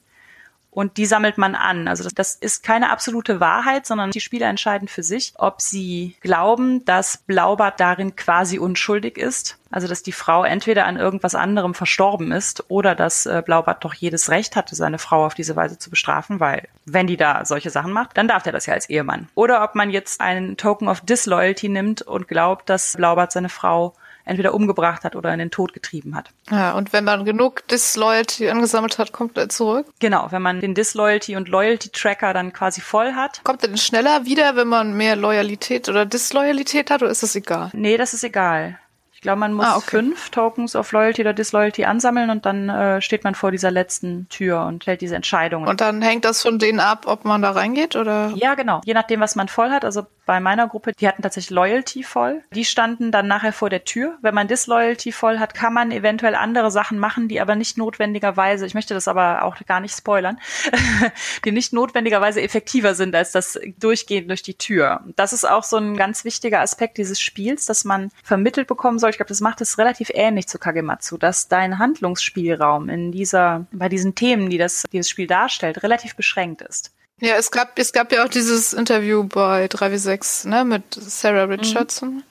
und die sammelt man an. Also das, das ist keine absolute Wahrheit, sondern die Spieler entscheiden für sich, ob sie glauben, dass Blaubart darin quasi unschuldig ist. Also dass die Frau entweder an irgendwas anderem verstorben ist oder dass äh, Blaubart doch jedes Recht hatte, seine Frau auf diese Weise zu bestrafen, weil wenn die da solche Sachen macht, dann darf der das ja als Ehemann. Oder ob man jetzt einen Token of Disloyalty nimmt und glaubt, dass Blaubart seine Frau entweder umgebracht hat oder in den Tod getrieben hat. Ja, und wenn man genug Disloyalty angesammelt hat, kommt er zurück? Genau, wenn man den Disloyalty und Loyalty Tracker dann quasi voll hat. Kommt er denn schneller wieder, wenn man mehr Loyalität oder Disloyalität hat oder ist das egal? Nee, das ist egal. Ich glaube, man muss ah, okay. fünf Tokens of Loyalty oder Disloyalty ansammeln und dann äh, steht man vor dieser letzten Tür und stellt diese Entscheidung. Und dann hängt das von denen ab, ob man da reingeht oder? Ja, genau. Je nachdem, was man voll hat. Also bei meiner Gruppe, die hatten tatsächlich Loyalty voll. Die standen dann nachher vor der Tür. Wenn man Disloyalty voll hat, kann man eventuell andere Sachen machen, die aber nicht notwendigerweise, ich möchte das aber auch gar nicht spoilern, die nicht notwendigerweise effektiver sind als das Durchgehen durch die Tür. Das ist auch so ein ganz wichtiger Aspekt dieses Spiels, dass man vermittelt bekommen soll. Ich glaube, das macht es relativ ähnlich zu Kagematsu, dass dein Handlungsspielraum in dieser, bei diesen Themen, die das, dieses Spiel darstellt, relativ beschränkt ist. Ja, es gab, es gab ja auch dieses Interview bei 3W6, ne, mit Sarah. Richardson. Mhm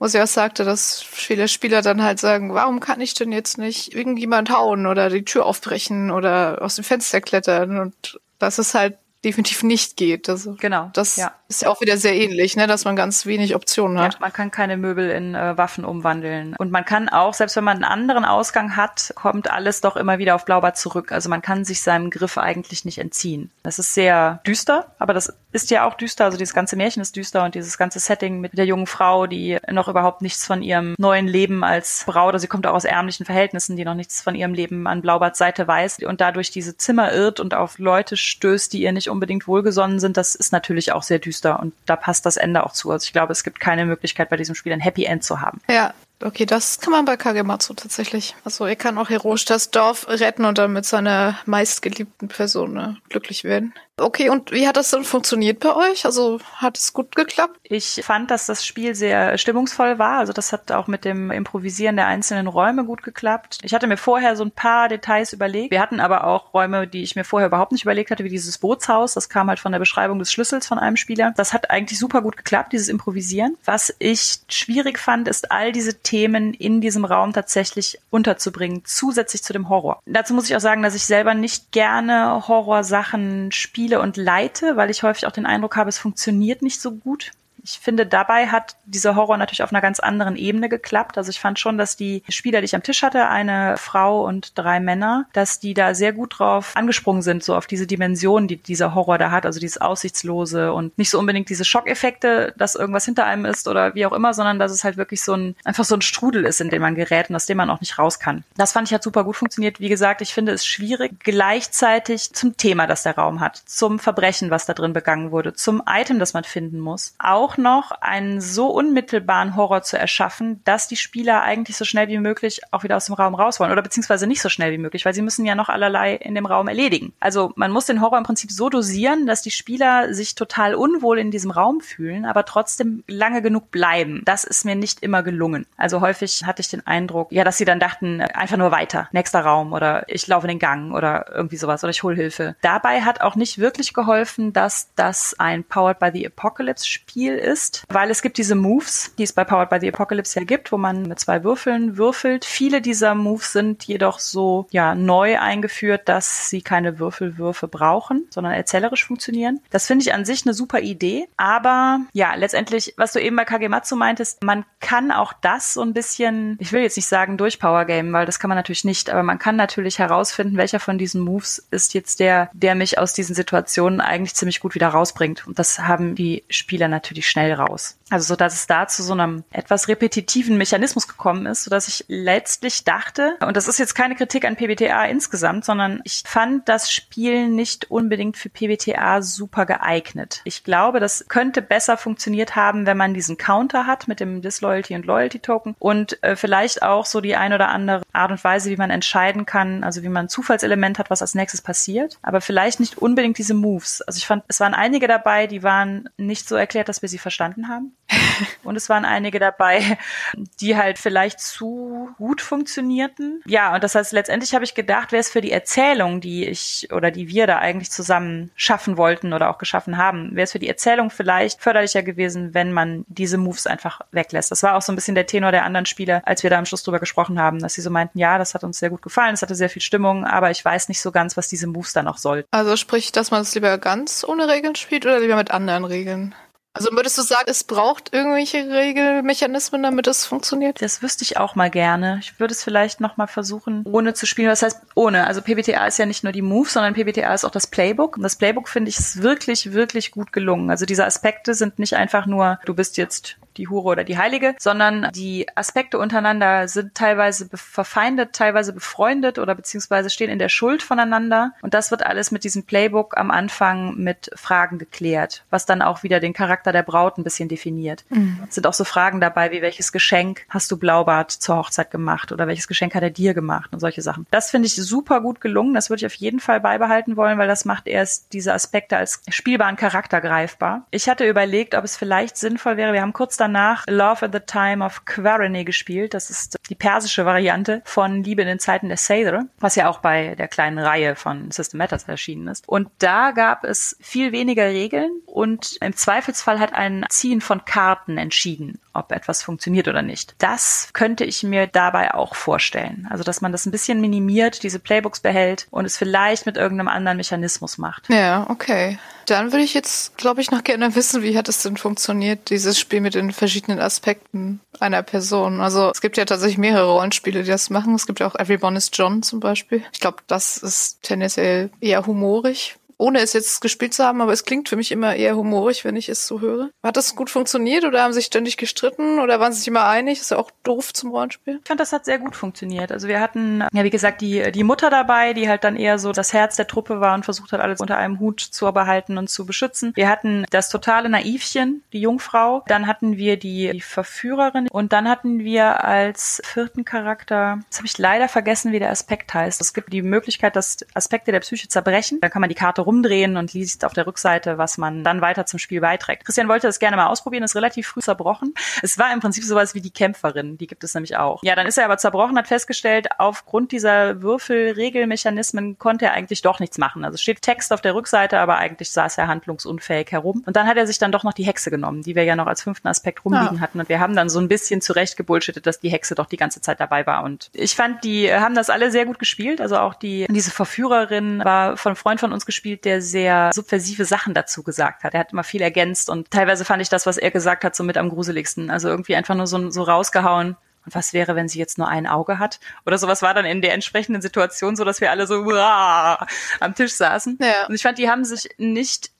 wo sie auch sagte, dass viele Spieler dann halt sagen, warum kann ich denn jetzt nicht irgendjemand hauen oder die Tür aufbrechen oder aus dem Fenster klettern und das ist halt definitiv nicht geht. Also genau. Das ja. Ist ja auch wieder sehr ähnlich, ne, dass man ganz wenig Optionen hat. Ja, man kann keine Möbel in äh, Waffen umwandeln. Und man kann auch, selbst wenn man einen anderen Ausgang hat, kommt alles doch immer wieder auf Blaubart zurück. Also man kann sich seinem Griff eigentlich nicht entziehen. Das ist sehr düster, aber das ist ja auch düster. Also dieses ganze Märchen ist düster und dieses ganze Setting mit der jungen Frau, die noch überhaupt nichts von ihrem neuen Leben als Braut, also sie kommt auch aus ärmlichen Verhältnissen, die noch nichts von ihrem Leben an Blaubarts Seite weiß und dadurch diese Zimmer irrt und auf Leute stößt, die ihr nicht unbedingt wohlgesonnen sind, das ist natürlich auch sehr düster und da passt das Ende auch zu. Also ich glaube, es gibt keine Möglichkeit bei diesem Spiel ein Happy End zu haben. Ja, Okay, das kann man bei Kagematsu tatsächlich. Also er kann auch heroisch das Dorf retten und dann mit seiner meistgeliebten Person ne, glücklich werden. Okay, und wie hat das dann funktioniert bei euch? Also hat es gut geklappt? Ich fand, dass das Spiel sehr stimmungsvoll war. Also das hat auch mit dem Improvisieren der einzelnen Räume gut geklappt. Ich hatte mir vorher so ein paar Details überlegt. Wir hatten aber auch Räume, die ich mir vorher überhaupt nicht überlegt hatte, wie dieses Bootshaus. Das kam halt von der Beschreibung des Schlüssels von einem Spieler. Das hat eigentlich super gut geklappt, dieses Improvisieren. Was ich schwierig fand, ist all diese Themen in diesem Raum tatsächlich unterzubringen, zusätzlich zu dem Horror. Dazu muss ich auch sagen, dass ich selber nicht gerne Horrorsachen spiele und leite, weil ich häufig auch den Eindruck habe, es funktioniert nicht so gut. Ich finde, dabei hat dieser Horror natürlich auf einer ganz anderen Ebene geklappt. Also ich fand schon, dass die Spieler, die ich am Tisch hatte, eine Frau und drei Männer, dass die da sehr gut drauf angesprungen sind, so auf diese Dimension, die dieser Horror da hat, also dieses Aussichtslose und nicht so unbedingt diese Schockeffekte, dass irgendwas hinter einem ist oder wie auch immer, sondern dass es halt wirklich so ein, einfach so ein Strudel ist, in dem man gerät und aus dem man auch nicht raus kann. Das fand ich hat super gut funktioniert. Wie gesagt, ich finde es schwierig, gleichzeitig zum Thema, das der Raum hat, zum Verbrechen, was da drin begangen wurde, zum Item, das man finden muss, auch noch einen so unmittelbaren Horror zu erschaffen, dass die Spieler eigentlich so schnell wie möglich auch wieder aus dem Raum raus wollen oder beziehungsweise nicht so schnell wie möglich, weil sie müssen ja noch allerlei in dem Raum erledigen. Also man muss den Horror im Prinzip so dosieren, dass die Spieler sich total unwohl in diesem Raum fühlen, aber trotzdem lange genug bleiben. Das ist mir nicht immer gelungen. Also häufig hatte ich den Eindruck, ja, dass sie dann dachten, einfach nur weiter, nächster Raum oder ich laufe in den Gang oder irgendwie sowas oder ich hole Hilfe. Dabei hat auch nicht wirklich geholfen, dass das ein Powered by the Apocalypse Spiel ist, weil es gibt diese Moves, die es bei Powered by the Apocalypse ja gibt, wo man mit zwei Würfeln würfelt. Viele dieser Moves sind jedoch so ja neu eingeführt, dass sie keine Würfelwürfe brauchen, sondern erzählerisch funktionieren. Das finde ich an sich eine super Idee, aber ja, letztendlich, was du eben bei Kagematsu meintest, man kann auch das so ein bisschen, ich will jetzt nicht sagen durch Power Game, weil das kann man natürlich nicht, aber man kann natürlich herausfinden, welcher von diesen Moves ist jetzt der, der mich aus diesen Situationen eigentlich ziemlich gut wieder rausbringt. Und das haben die Spieler natürlich schnell raus. Also so, dass es da zu so einem etwas repetitiven Mechanismus gekommen ist, so dass ich letztlich dachte, und das ist jetzt keine Kritik an PBTA insgesamt, sondern ich fand das Spiel nicht unbedingt für PBTA super geeignet. Ich glaube, das könnte besser funktioniert haben, wenn man diesen Counter hat mit dem Disloyalty und Loyalty Token und äh, vielleicht auch so die ein oder andere Art und Weise, wie man entscheiden kann, also wie man ein Zufallselement hat, was als nächstes passiert, aber vielleicht nicht unbedingt diese Moves. Also ich fand, es waren einige dabei, die waren nicht so erklärt, dass wir sie verstanden haben. Und es waren einige dabei, die halt vielleicht zu gut funktionierten. Ja, und das heißt, letztendlich habe ich gedacht, wäre es für die Erzählung, die ich oder die wir da eigentlich zusammen schaffen wollten oder auch geschaffen haben, wäre es für die Erzählung vielleicht förderlicher gewesen, wenn man diese Moves einfach weglässt. Das war auch so ein bisschen der Tenor der anderen Spieler, als wir da am Schluss drüber gesprochen haben, dass sie so meinten, ja, das hat uns sehr gut gefallen, es hatte sehr viel Stimmung, aber ich weiß nicht so ganz, was diese Moves dann auch sollten. Also sprich, dass man es lieber ganz ohne Regeln spielt oder lieber mit anderen Regeln? Also würdest du sagen, es braucht irgendwelche Regelmechanismen, damit es funktioniert? Das wüsste ich auch mal gerne. Ich würde es vielleicht noch mal versuchen, ohne zu spielen. Was heißt ohne? Also PBTA ist ja nicht nur die Move, sondern PBTA ist auch das Playbook. Und das Playbook finde ich ist wirklich, wirklich gut gelungen. Also diese Aspekte sind nicht einfach nur, du bist jetzt die Hure oder die Heilige, sondern die Aspekte untereinander sind teilweise verfeindet, teilweise befreundet oder beziehungsweise stehen in der Schuld voneinander. Und das wird alles mit diesem Playbook am Anfang mit Fragen geklärt, was dann auch wieder den Charakter der Braut ein bisschen definiert. Mhm. Es sind auch so Fragen dabei, wie welches Geschenk hast du Blaubart zur Hochzeit gemacht oder welches Geschenk hat er dir gemacht und solche Sachen. Das finde ich super gut gelungen. Das würde ich auf jeden Fall beibehalten wollen, weil das macht erst diese Aspekte als spielbaren Charakter greifbar. Ich hatte überlegt, ob es vielleicht sinnvoll wäre. Wir haben kurz danach Love at the Time of Quarrene gespielt. Das ist die persische Variante von Liebe in den Zeiten der Seidr, was ja auch bei der kleinen Reihe von System Matters erschienen ist. Und da gab es viel weniger Regeln und im Zweifelsfall hat ein Ziehen von Karten entschieden, ob etwas funktioniert oder nicht. Das könnte ich mir dabei auch vorstellen. Also, dass man das ein bisschen minimiert, diese Playbooks behält und es vielleicht mit irgendeinem anderen Mechanismus macht. Ja, okay. Dann würde ich jetzt, glaube ich, noch gerne wissen, wie hat es denn funktioniert, dieses Spiel mit den verschiedenen Aspekten einer Person. Also es gibt ja tatsächlich mehrere Rollenspiele, die das machen. Es gibt ja auch Everyone is John zum Beispiel. Ich glaube, das ist tendenziell eher humorig ohne es jetzt gespielt zu haben, aber es klingt für mich immer eher humorig, wenn ich es so höre. Hat das gut funktioniert oder haben sie sich ständig gestritten oder waren sie sich immer einig? ist ja auch doof zum Rollenspiel. Ich fand, das hat sehr gut funktioniert. Also wir hatten, ja, wie gesagt, die, die Mutter dabei, die halt dann eher so das Herz der Truppe war und versucht hat, alles unter einem Hut zu behalten und zu beschützen. Wir hatten das totale Naivchen, die Jungfrau. Dann hatten wir die, die Verführerin und dann hatten wir als vierten Charakter, das habe ich leider vergessen, wie der Aspekt heißt. Es gibt die Möglichkeit, dass Aspekte der Psyche zerbrechen. Da kann man die Karte rumdrehen und liest auf der Rückseite, was man dann weiter zum Spiel beiträgt. Christian wollte das gerne mal ausprobieren, ist relativ früh zerbrochen. Es war im Prinzip sowas wie die Kämpferin, die gibt es nämlich auch. Ja, dann ist er aber zerbrochen, hat festgestellt, aufgrund dieser Würfelregelmechanismen konnte er eigentlich doch nichts machen. Also steht Text auf der Rückseite, aber eigentlich saß er handlungsunfähig herum. Und dann hat er sich dann doch noch die Hexe genommen, die wir ja noch als fünften Aspekt rumliegen ja. hatten. Und wir haben dann so ein bisschen zurecht gebullshittet, dass die Hexe doch die ganze Zeit dabei war. Und ich fand, die haben das alle sehr gut gespielt. Also auch die, diese Verführerin war von Freund von uns gespielt, gespielt, der sehr subversive Sachen dazu gesagt hat. Er hat immer viel ergänzt und teilweise fand ich das, was er gesagt hat, so mit am gruseligsten. Also irgendwie einfach nur so, so rausgehauen. Und was wäre, wenn sie jetzt nur ein Auge hat? Oder sowas war dann in der entsprechenden Situation so, dass wir alle so am Tisch saßen. Ja. Und ich fand, die haben sich nicht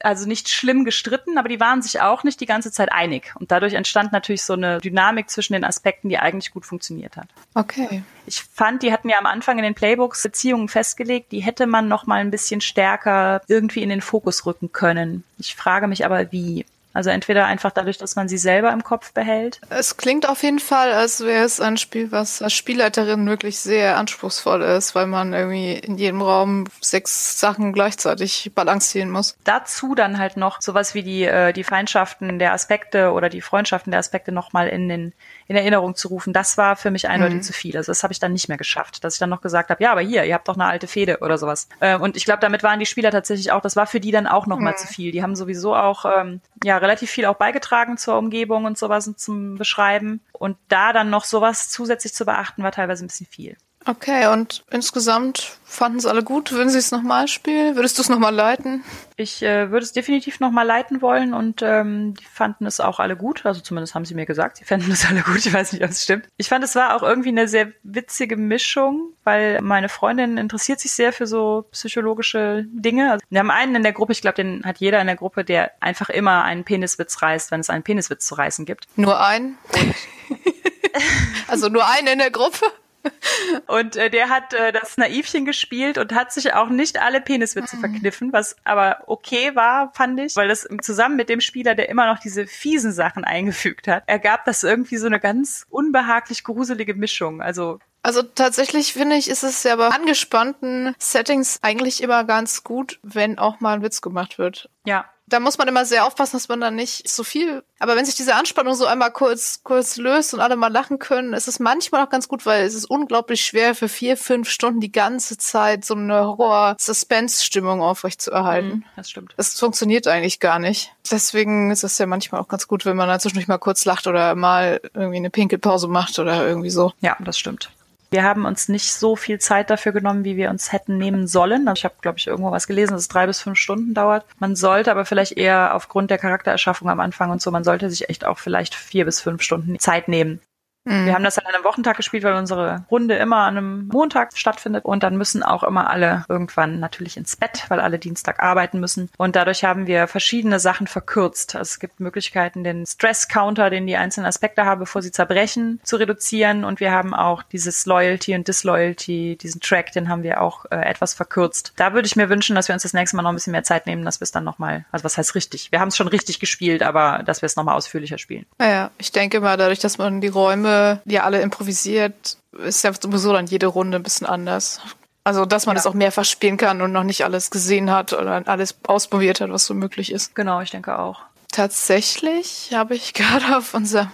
also nicht schlimm gestritten, aber die waren sich auch nicht die ganze Zeit einig. Und dadurch entstand natürlich so eine Dynamik zwischen den Aspekten, die eigentlich gut funktioniert hat. Okay. Ich fand, die hatten ja am Anfang in den Playbooks Beziehungen festgelegt, die hätte man noch mal ein bisschen stärker irgendwie in den Fokus rücken können. Ich frage mich aber, wie. Also entweder einfach dadurch, dass man sie selber im Kopf behält. Es klingt auf jeden Fall, als wäre es ein Spiel, was als Spielleiterin wirklich sehr anspruchsvoll ist, weil man irgendwie in jedem Raum sechs Sachen gleichzeitig balancieren muss. Dazu dann halt noch sowas wie die, äh, die Feindschaften der Aspekte oder die Freundschaften der Aspekte nochmal in den in Erinnerung zu rufen, das war für mich eindeutig mhm. zu viel. Also das habe ich dann nicht mehr geschafft, dass ich dann noch gesagt habe, ja, aber hier, ihr habt doch eine alte Fehde oder sowas. Äh, und ich glaube, damit waren die Spieler tatsächlich auch, das war für die dann auch nochmal mhm. zu viel. Die haben sowieso auch ähm, ja relativ viel auch beigetragen zur Umgebung und sowas zum Beschreiben. Und da dann noch sowas zusätzlich zu beachten, war teilweise ein bisschen viel. Okay, und insgesamt fanden es alle gut? Würden Sie es nochmal spielen? Würdest du es nochmal leiten? Ich äh, würde es definitiv nochmal leiten wollen und ähm, die fanden es auch alle gut. Also zumindest haben sie mir gesagt, sie fänden es alle gut. Ich weiß nicht, ob es stimmt. Ich fand, es war auch irgendwie eine sehr witzige Mischung, weil meine Freundin interessiert sich sehr für so psychologische Dinge. Also, wir haben einen in der Gruppe, ich glaube, den hat jeder in der Gruppe, der einfach immer einen Peniswitz reißt, wenn es einen Peniswitz zu reißen gibt. Nur einen? also nur einen in der Gruppe? Und äh, der hat äh, das Naivchen gespielt und hat sich auch nicht alle Peniswitze mhm. verkniffen, was aber okay war, fand ich, weil das zusammen mit dem Spieler, der immer noch diese fiesen Sachen eingefügt hat, ergab das irgendwie so eine ganz unbehaglich gruselige Mischung. Also also tatsächlich finde ich, ist es ja bei angespannten Settings eigentlich immer ganz gut, wenn auch mal ein Witz gemacht wird. Ja, da muss man immer sehr aufpassen, dass man da nicht so viel. Aber wenn sich diese Anspannung so einmal kurz, kurz löst und alle mal lachen können, ist es manchmal auch ganz gut, weil es ist unglaublich schwer für vier, fünf Stunden die ganze Zeit so eine Horror-Suspense-Stimmung aufrecht zu erhalten. Mhm, das stimmt. Das funktioniert eigentlich gar nicht. Deswegen ist es ja manchmal auch ganz gut, wenn man da zwischendurch mal kurz lacht oder mal irgendwie eine Pinkelpause macht oder irgendwie so. Ja, das stimmt. Wir haben uns nicht so viel Zeit dafür genommen, wie wir uns hätten nehmen sollen. Also ich habe, glaube ich, irgendwo was gelesen, dass es drei bis fünf Stunden dauert. Man sollte aber vielleicht eher aufgrund der Charaktererschaffung am Anfang und so, man sollte sich echt auch vielleicht vier bis fünf Stunden Zeit nehmen. Mhm. Wir haben das an einem Wochentag gespielt, weil unsere Runde immer an einem Montag stattfindet und dann müssen auch immer alle irgendwann natürlich ins Bett, weil alle Dienstag arbeiten müssen. Und dadurch haben wir verschiedene Sachen verkürzt. Also es gibt Möglichkeiten, den Stress-Counter, den die einzelnen Aspekte haben, bevor sie zerbrechen, zu reduzieren. Und wir haben auch dieses Loyalty und Disloyalty, diesen Track, den haben wir auch äh, etwas verkürzt. Da würde ich mir wünschen, dass wir uns das nächste Mal noch ein bisschen mehr Zeit nehmen, dass wir es dann nochmal, also was heißt richtig? Wir haben es schon richtig gespielt, aber dass wir es nochmal ausführlicher spielen. Naja, ich denke mal, dadurch, dass man die Räume ja alle improvisiert, ist ja sowieso dann jede Runde ein bisschen anders. Also, dass man ja. das auch mehrfach spielen kann und noch nicht alles gesehen hat oder alles ausprobiert hat, was so möglich ist. Genau, ich denke auch. Tatsächlich habe ich gerade auf unserem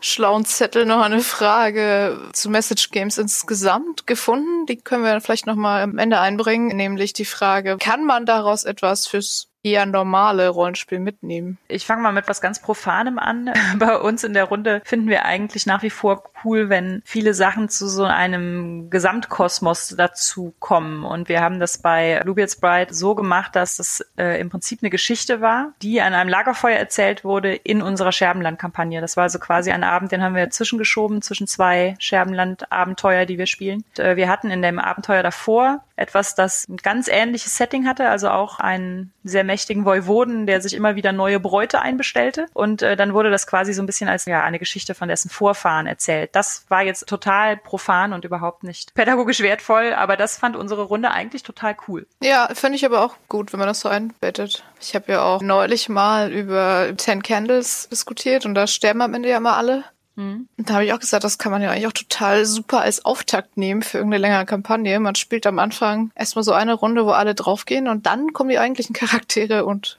schlauen Zettel noch eine Frage zu Message Games insgesamt gefunden. Die können wir vielleicht noch mal am Ende einbringen, nämlich die Frage: Kann man daraus etwas fürs eher normale Rollenspiel mitnehmen. Ich fange mal mit was ganz Profanem an. Bei uns in der Runde finden wir eigentlich nach wie vor cool, wenn viele Sachen zu so einem Gesamtkosmos dazu kommen. Und wir haben das bei Bluebeard's Bride so gemacht, dass das äh, im Prinzip eine Geschichte war, die an einem Lagerfeuer erzählt wurde in unserer Scherbenland-Kampagne. Das war also quasi ein Abend, den haben wir zwischengeschoben zwischen zwei Scherbenland-Abenteuer, die wir spielen. Und, äh, wir hatten in dem Abenteuer davor etwas, das ein ganz ähnliches Setting hatte, also auch einen sehr mächtigen Voivoden, der sich immer wieder neue Bräute einbestellte. Und äh, dann wurde das quasi so ein bisschen als ja eine Geschichte von dessen Vorfahren erzählt. Das war jetzt total profan und überhaupt nicht pädagogisch wertvoll, aber das fand unsere Runde eigentlich total cool. Ja, finde ich aber auch gut, wenn man das so einbettet. Ich habe ja auch neulich mal über Ten Candles diskutiert und da sterben am Ende ja immer alle. Mhm. Und da habe ich auch gesagt, das kann man ja eigentlich auch total super als Auftakt nehmen für irgendeine längere Kampagne. Man spielt am Anfang erstmal so eine Runde, wo alle draufgehen und dann kommen die eigentlichen Charaktere und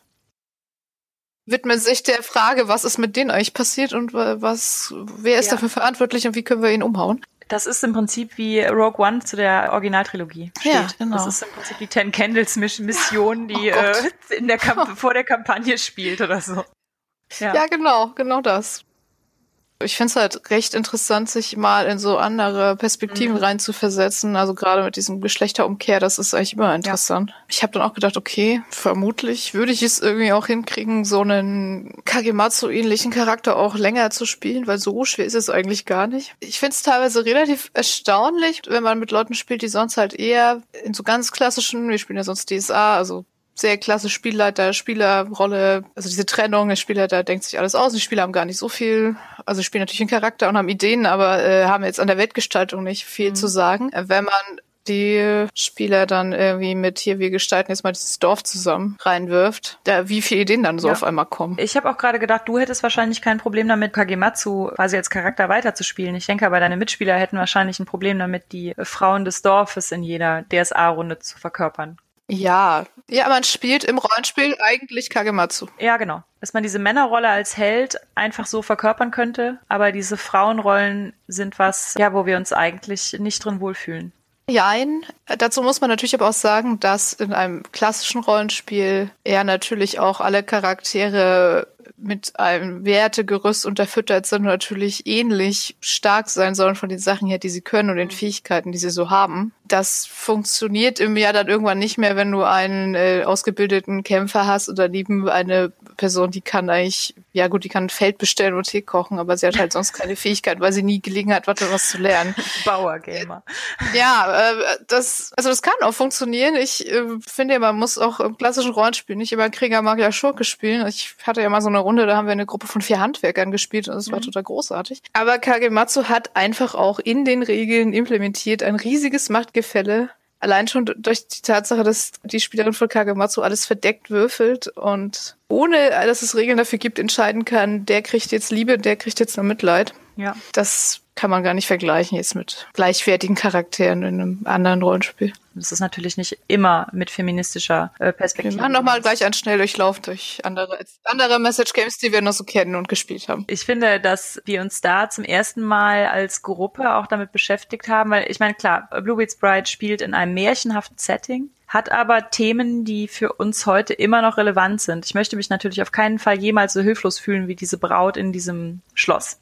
widmen sich der Frage, was ist mit denen eigentlich passiert und was, wer ist ja. dafür verantwortlich und wie können wir ihn umhauen. Das ist im Prinzip wie Rogue One zu der Originaltrilogie steht. Ja, genau. Das ist im Prinzip die Ten Candles Mission, die oh äh, in der Kamp vor der Kampagne spielt oder so. Ja. ja, genau, genau das. Ich finde es halt recht interessant, sich mal in so andere Perspektiven mhm. reinzuversetzen. Also gerade mit diesem Geschlechterumkehr, das ist eigentlich immer interessant. Ja. Ich habe dann auch gedacht, okay, vermutlich würde ich es irgendwie auch hinkriegen, so einen Kagematsu-ähnlichen Charakter auch länger zu spielen, weil so schwer ist es eigentlich gar nicht. Ich finde es teilweise relativ erstaunlich, wenn man mit Leuten spielt, die sonst halt eher in so ganz klassischen, wir spielen ja sonst DSA, also sehr klasse Spielleiter, Spielerrolle, also diese Trennung, der Spielleiter denkt sich alles aus, die Spieler haben gar nicht so viel, also spielen natürlich einen Charakter und haben Ideen, aber äh, haben jetzt an der Weltgestaltung nicht viel mhm. zu sagen. Wenn man die Spieler dann irgendwie mit hier, wir gestalten jetzt mal dieses Dorf zusammen reinwirft, da wie viele Ideen dann so ja. auf einmal kommen. Ich habe auch gerade gedacht, du hättest wahrscheinlich kein Problem damit, Kagematsu quasi als Charakter weiterzuspielen. Ich denke aber, deine Mitspieler hätten wahrscheinlich ein Problem damit, die Frauen des Dorfes in jeder DSA-Runde zu verkörpern. Ja, ja, man spielt im Rollenspiel eigentlich Kagematsu. Ja, genau. Dass man diese Männerrolle als Held einfach so verkörpern könnte, aber diese Frauenrollen sind was, ja, wo wir uns eigentlich nicht drin wohlfühlen. Jein. Dazu muss man natürlich aber auch sagen, dass in einem klassischen Rollenspiel eher natürlich auch alle Charaktere mit einem Wertegerüst unterfüttert sind und natürlich ähnlich stark sein sollen von den Sachen her, die sie können und den mhm. Fähigkeiten, die sie so haben. Das funktioniert im Jahr dann irgendwann nicht mehr, wenn du einen äh, ausgebildeten Kämpfer hast oder neben eine Person, die kann eigentlich, ja gut, die kann ein Feld bestellen und Tee kochen, aber sie hat halt sonst keine Fähigkeit, weil sie nie Gelegenheit hatte, was zu lernen. Bauer-Gamer. Ja, äh, das, also das kann auch funktionieren. Ich äh, finde, man muss auch im klassischen Rollenspiel nicht immer Krieger, Magier, Schurke spielen. Ich hatte ja mal so eine Runde, da haben wir eine Gruppe von vier Handwerkern gespielt und das war mhm. total großartig. Aber Kagematsu hat einfach auch in den Regeln implementiert ein riesiges Machtgefälle Allein schon durch die Tatsache, dass die Spielerin von Kagematsu alles verdeckt würfelt und ohne dass es Regeln dafür gibt, entscheiden kann, der kriegt jetzt Liebe, der kriegt jetzt nur Mitleid. Ja. Das kann man gar nicht vergleichen jetzt mit gleichwertigen Charakteren in einem anderen Rollenspiel. Das ist natürlich nicht immer mit feministischer äh, Perspektive. Wir machen nochmal gleich einen Schnelldurchlauf durch andere, andere Message Games, die wir noch so kennen und gespielt haben. Ich finde, dass wir uns da zum ersten Mal als Gruppe auch damit beschäftigt haben, weil ich meine, klar, Bluebeard's Bride spielt in einem märchenhaften Setting hat aber Themen, die für uns heute immer noch relevant sind. Ich möchte mich natürlich auf keinen Fall jemals so hilflos fühlen wie diese Braut in diesem Schloss.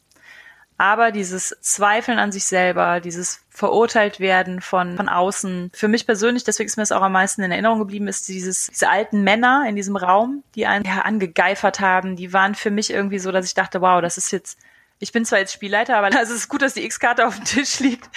Aber dieses Zweifeln an sich selber, dieses verurteilt werden von, von außen. Für mich persönlich, deswegen ist mir das auch am meisten in Erinnerung geblieben, ist dieses, diese alten Männer in diesem Raum, die einen ja, angegeifert haben, die waren für mich irgendwie so, dass ich dachte, wow, das ist jetzt Ich bin zwar jetzt Spielleiter, aber also es ist gut, dass die X-Karte auf dem Tisch liegt.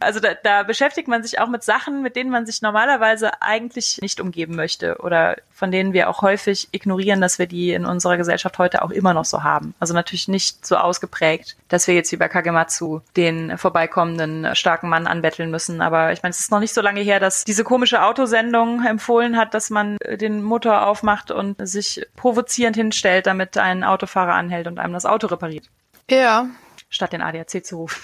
Also da, da beschäftigt man sich auch mit Sachen, mit denen man sich normalerweise eigentlich nicht umgeben möchte oder von denen wir auch häufig ignorieren, dass wir die in unserer Gesellschaft heute auch immer noch so haben. Also natürlich nicht so ausgeprägt, dass wir jetzt wie bei Kagematsu den vorbeikommenden starken Mann anbetteln müssen. Aber ich meine, es ist noch nicht so lange her, dass diese komische Autosendung empfohlen hat, dass man den Motor aufmacht und sich provozierend hinstellt, damit ein Autofahrer anhält und einem das Auto repariert. Ja. Statt den ADAC zu rufen.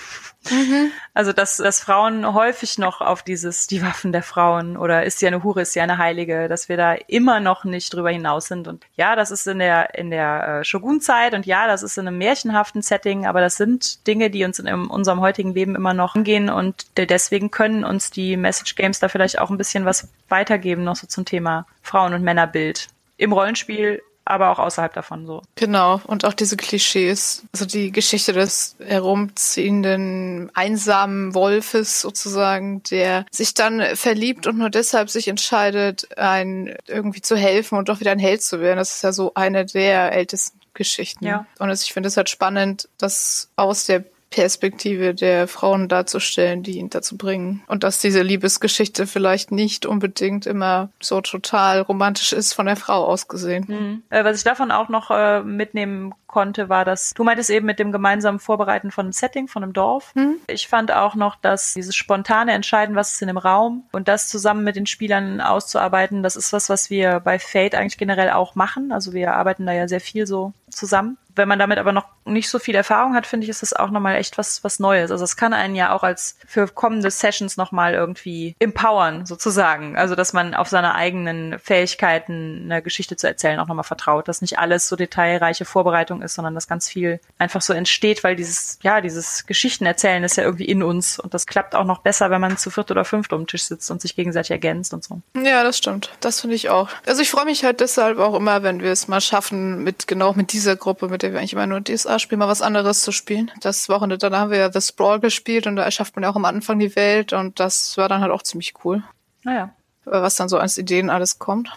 Mhm. Also, dass, dass Frauen häufig noch auf dieses, die Waffen der Frauen oder ist sie eine Hure, ist sie eine Heilige, dass wir da immer noch nicht drüber hinaus sind. Und ja, das ist in der, in der äh, Shogun-Zeit und ja, das ist in einem märchenhaften Setting, aber das sind Dinge, die uns in, in unserem heutigen Leben immer noch angehen und deswegen können uns die Message Games da vielleicht auch ein bisschen was weitergeben, noch so zum Thema Frauen- und Männerbild. Im Rollenspiel aber auch außerhalb davon so. Genau, und auch diese Klischees, also die Geschichte des herumziehenden, einsamen Wolfes sozusagen, der sich dann verliebt und nur deshalb sich entscheidet, ein irgendwie zu helfen und doch wieder ein Held zu werden. Das ist ja so eine der ältesten Geschichten. Ja. Und ich finde es halt spannend, dass aus der Perspektive der Frauen darzustellen, die ihn dazu bringen. Und dass diese Liebesgeschichte vielleicht nicht unbedingt immer so total romantisch ist von der Frau aus gesehen. Mhm. Äh, was ich davon auch noch äh, mitnehmen konnte, war das, du meintest eben mit dem gemeinsamen Vorbereiten von einem Setting, von einem Dorf. Mhm. Ich fand auch noch, dass dieses spontane Entscheiden, was ist in dem Raum und das zusammen mit den Spielern auszuarbeiten, das ist was, was wir bei Fate eigentlich generell auch machen. Also wir arbeiten da ja sehr viel so zusammen wenn man damit aber noch nicht so viel Erfahrung hat, finde ich, ist das auch nochmal echt was, was Neues. Also es kann einen ja auch als für kommende Sessions nochmal irgendwie empowern, sozusagen. Also dass man auf seine eigenen Fähigkeiten eine Geschichte zu erzählen auch nochmal vertraut, dass nicht alles so detailreiche Vorbereitung ist, sondern dass ganz viel einfach so entsteht, weil dieses, ja, dieses Geschichtenerzählen ist ja irgendwie in uns und das klappt auch noch besser, wenn man zu viert oder fünft um den Tisch sitzt und sich gegenseitig ergänzt und so. Ja, das stimmt. Das finde ich auch. Also ich freue mich halt deshalb auch immer, wenn wir es mal schaffen, mit genau mit dieser Gruppe, mit der wir eigentlich immer nur DSA spielen, mal was anderes zu spielen. Das Wochenende danach haben wir ja The Sprawl gespielt und da erschafft man ja auch am Anfang die Welt und das war dann halt auch ziemlich cool. Naja. Was dann so als Ideen alles kommt.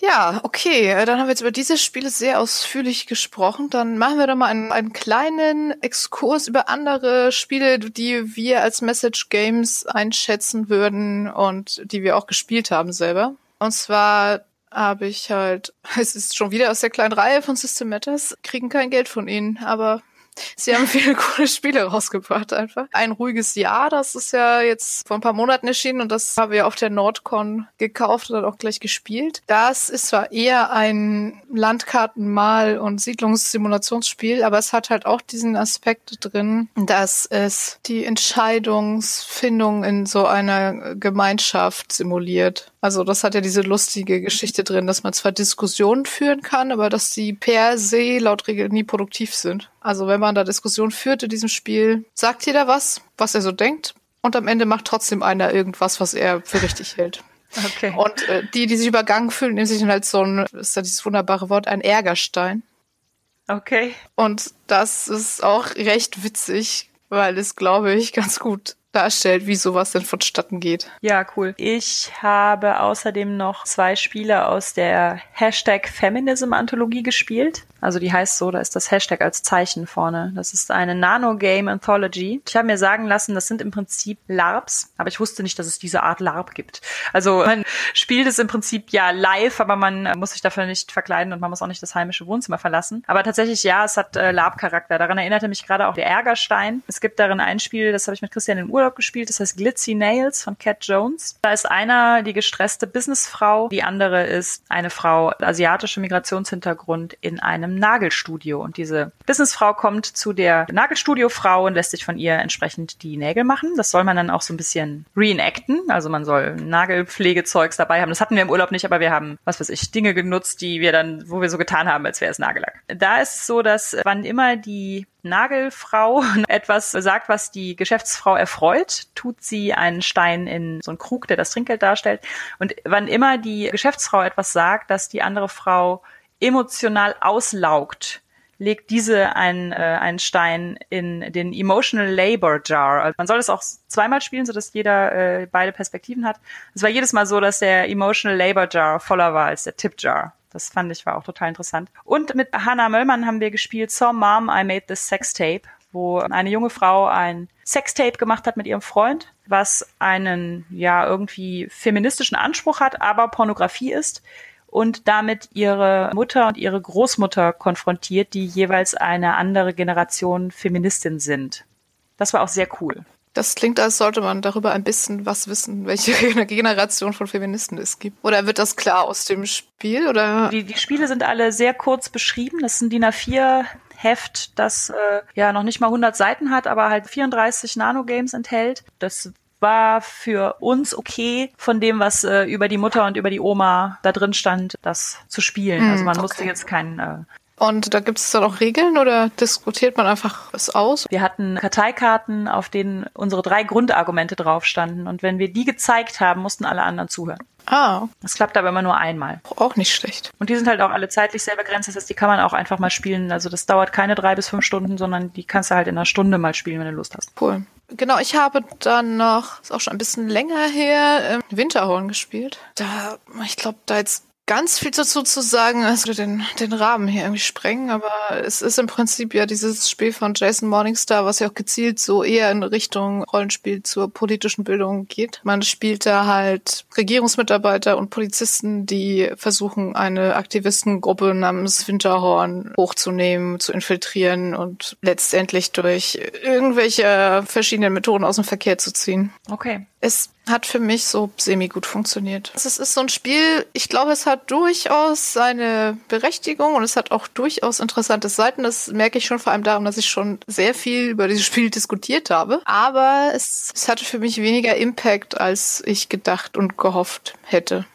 Ja, okay, äh, dann haben wir jetzt über diese Spiele sehr ausführlich gesprochen. Dann machen wir doch mal einen, einen kleinen Exkurs über andere Spiele, die wir als Message Games einschätzen würden und die wir auch gespielt haben selber. Und zwar habe ich halt, es ist schon wieder aus der kleinen Reihe von System Matters, kriegen kein Geld von ihnen, aber Sie haben viele coole Spiele rausgebracht einfach. Ein ruhiges Jahr, das ist ja jetzt vor ein paar Monaten erschienen und das haben wir auf der Nordcon gekauft und dann auch gleich gespielt. Das ist zwar eher ein Landkartenmal- und Siedlungssimulationsspiel, aber es hat halt auch diesen Aspekt drin, dass es die Entscheidungsfindung in so einer Gemeinschaft simuliert. Also das hat ja diese lustige Geschichte drin, dass man zwar Diskussionen führen kann, aber dass die per se laut Regel nie produktiv sind. Also wenn man da Diskussionen führt in diesem Spiel, sagt jeder was, was er so denkt, und am Ende macht trotzdem einer irgendwas, was er für richtig hält. Okay. Und äh, die, die sich übergangen fühlen, nehmen sich dann halt so ein, ist ja dieses wunderbare Wort, ein Ärgerstein. Okay. Und das ist auch recht witzig, weil es, glaube ich, ganz gut darstellt, wie sowas denn vonstatten geht. Ja, cool. Ich habe außerdem noch zwei Spiele aus der Hashtag Feminism Anthologie gespielt. Also die heißt so, da ist das Hashtag als Zeichen vorne. Das ist eine Nano Game Anthology. Ich habe mir sagen lassen, das sind im Prinzip LARPs, aber ich wusste nicht, dass es diese Art LARP gibt. Also man spielt es im Prinzip ja live, aber man muss sich dafür nicht verkleiden und man muss auch nicht das heimische Wohnzimmer verlassen. Aber tatsächlich ja, es hat äh, LARP-Charakter. Daran erinnerte mich gerade auch der Ärgerstein. Es gibt darin ein Spiel, das habe ich mit Christian in Urlaub Urlaub gespielt, das heißt Glitzy Nails von Cat Jones. Da ist einer die gestresste Businessfrau, die andere ist eine Frau asiatische Migrationshintergrund in einem Nagelstudio. Und diese Businessfrau kommt zu der Nagelstudiofrau und lässt sich von ihr entsprechend die Nägel machen. Das soll man dann auch so ein bisschen reenacten. Also man soll Nagelpflegezeugs dabei haben. Das hatten wir im Urlaub nicht, aber wir haben, was weiß ich, Dinge genutzt, die wir dann, wo wir so getan haben, als wäre es Nagellack. Da ist es so, dass wann immer die Nagelfrau etwas sagt, was die Geschäftsfrau erfreut, tut sie einen Stein in so einen Krug, der das Trinkgeld darstellt. Und wann immer die Geschäftsfrau etwas sagt, dass die andere Frau emotional auslaugt, legt diese einen, äh, einen Stein in den Emotional Labor Jar. Also man soll das auch zweimal spielen, sodass jeder äh, beide Perspektiven hat. Es war jedes Mal so, dass der Emotional Labor Jar voller war als der Tip Jar. Das fand ich war auch total interessant. Und mit Hannah Möllmann haben wir gespielt So Mom, I Made This Sex Tape, wo eine junge Frau ein Sextape gemacht hat mit ihrem Freund, was einen ja irgendwie feministischen Anspruch hat, aber Pornografie ist und damit ihre Mutter und ihre Großmutter konfrontiert, die jeweils eine andere Generation Feministin sind. Das war auch sehr cool. Das klingt, als sollte man darüber ein bisschen was wissen, welche Generation von Feministen es gibt. Oder wird das klar aus dem Spiel? Oder? Die, die Spiele sind alle sehr kurz beschrieben. Das sind DIN A4 Heft, das äh, ja noch nicht mal 100 Seiten hat, aber halt 34 Nanogames enthält. Das war für uns okay, von dem, was äh, über die Mutter und über die Oma da drin stand, das zu spielen. Mm, also man okay. musste jetzt keinen äh, und da gibt es dann auch Regeln oder diskutiert man einfach es aus? Wir hatten Karteikarten, auf denen unsere drei Grundargumente drauf standen. Und wenn wir die gezeigt haben, mussten alle anderen zuhören. Ah. Das klappt aber immer nur einmal. Auch nicht schlecht. Und die sind halt auch alle zeitlich sehr begrenzt. Das heißt, die kann man auch einfach mal spielen. Also das dauert keine drei bis fünf Stunden, sondern die kannst du halt in einer Stunde mal spielen, wenn du Lust hast. Cool. Genau, ich habe dann noch, ist auch schon ein bisschen länger her, Winterhorn gespielt. Da, ich glaube, da jetzt ganz viel dazu zu sagen, also den, den Rahmen hier irgendwie sprengen, aber es ist im Prinzip ja dieses Spiel von Jason Morningstar, was ja auch gezielt so eher in Richtung Rollenspiel zur politischen Bildung geht. Man spielt da halt Regierungsmitarbeiter und Polizisten, die versuchen, eine Aktivistengruppe namens Winterhorn hochzunehmen, zu infiltrieren und letztendlich durch irgendwelche verschiedenen Methoden aus dem Verkehr zu ziehen. Okay. Es hat für mich so semi gut funktioniert. Es ist so ein Spiel, ich glaube, es hat durchaus seine Berechtigung und es hat auch durchaus interessante Seiten. Das merke ich schon vor allem daran, dass ich schon sehr viel über dieses Spiel diskutiert habe. Aber es, es hatte für mich weniger Impact, als ich gedacht und gehofft hätte.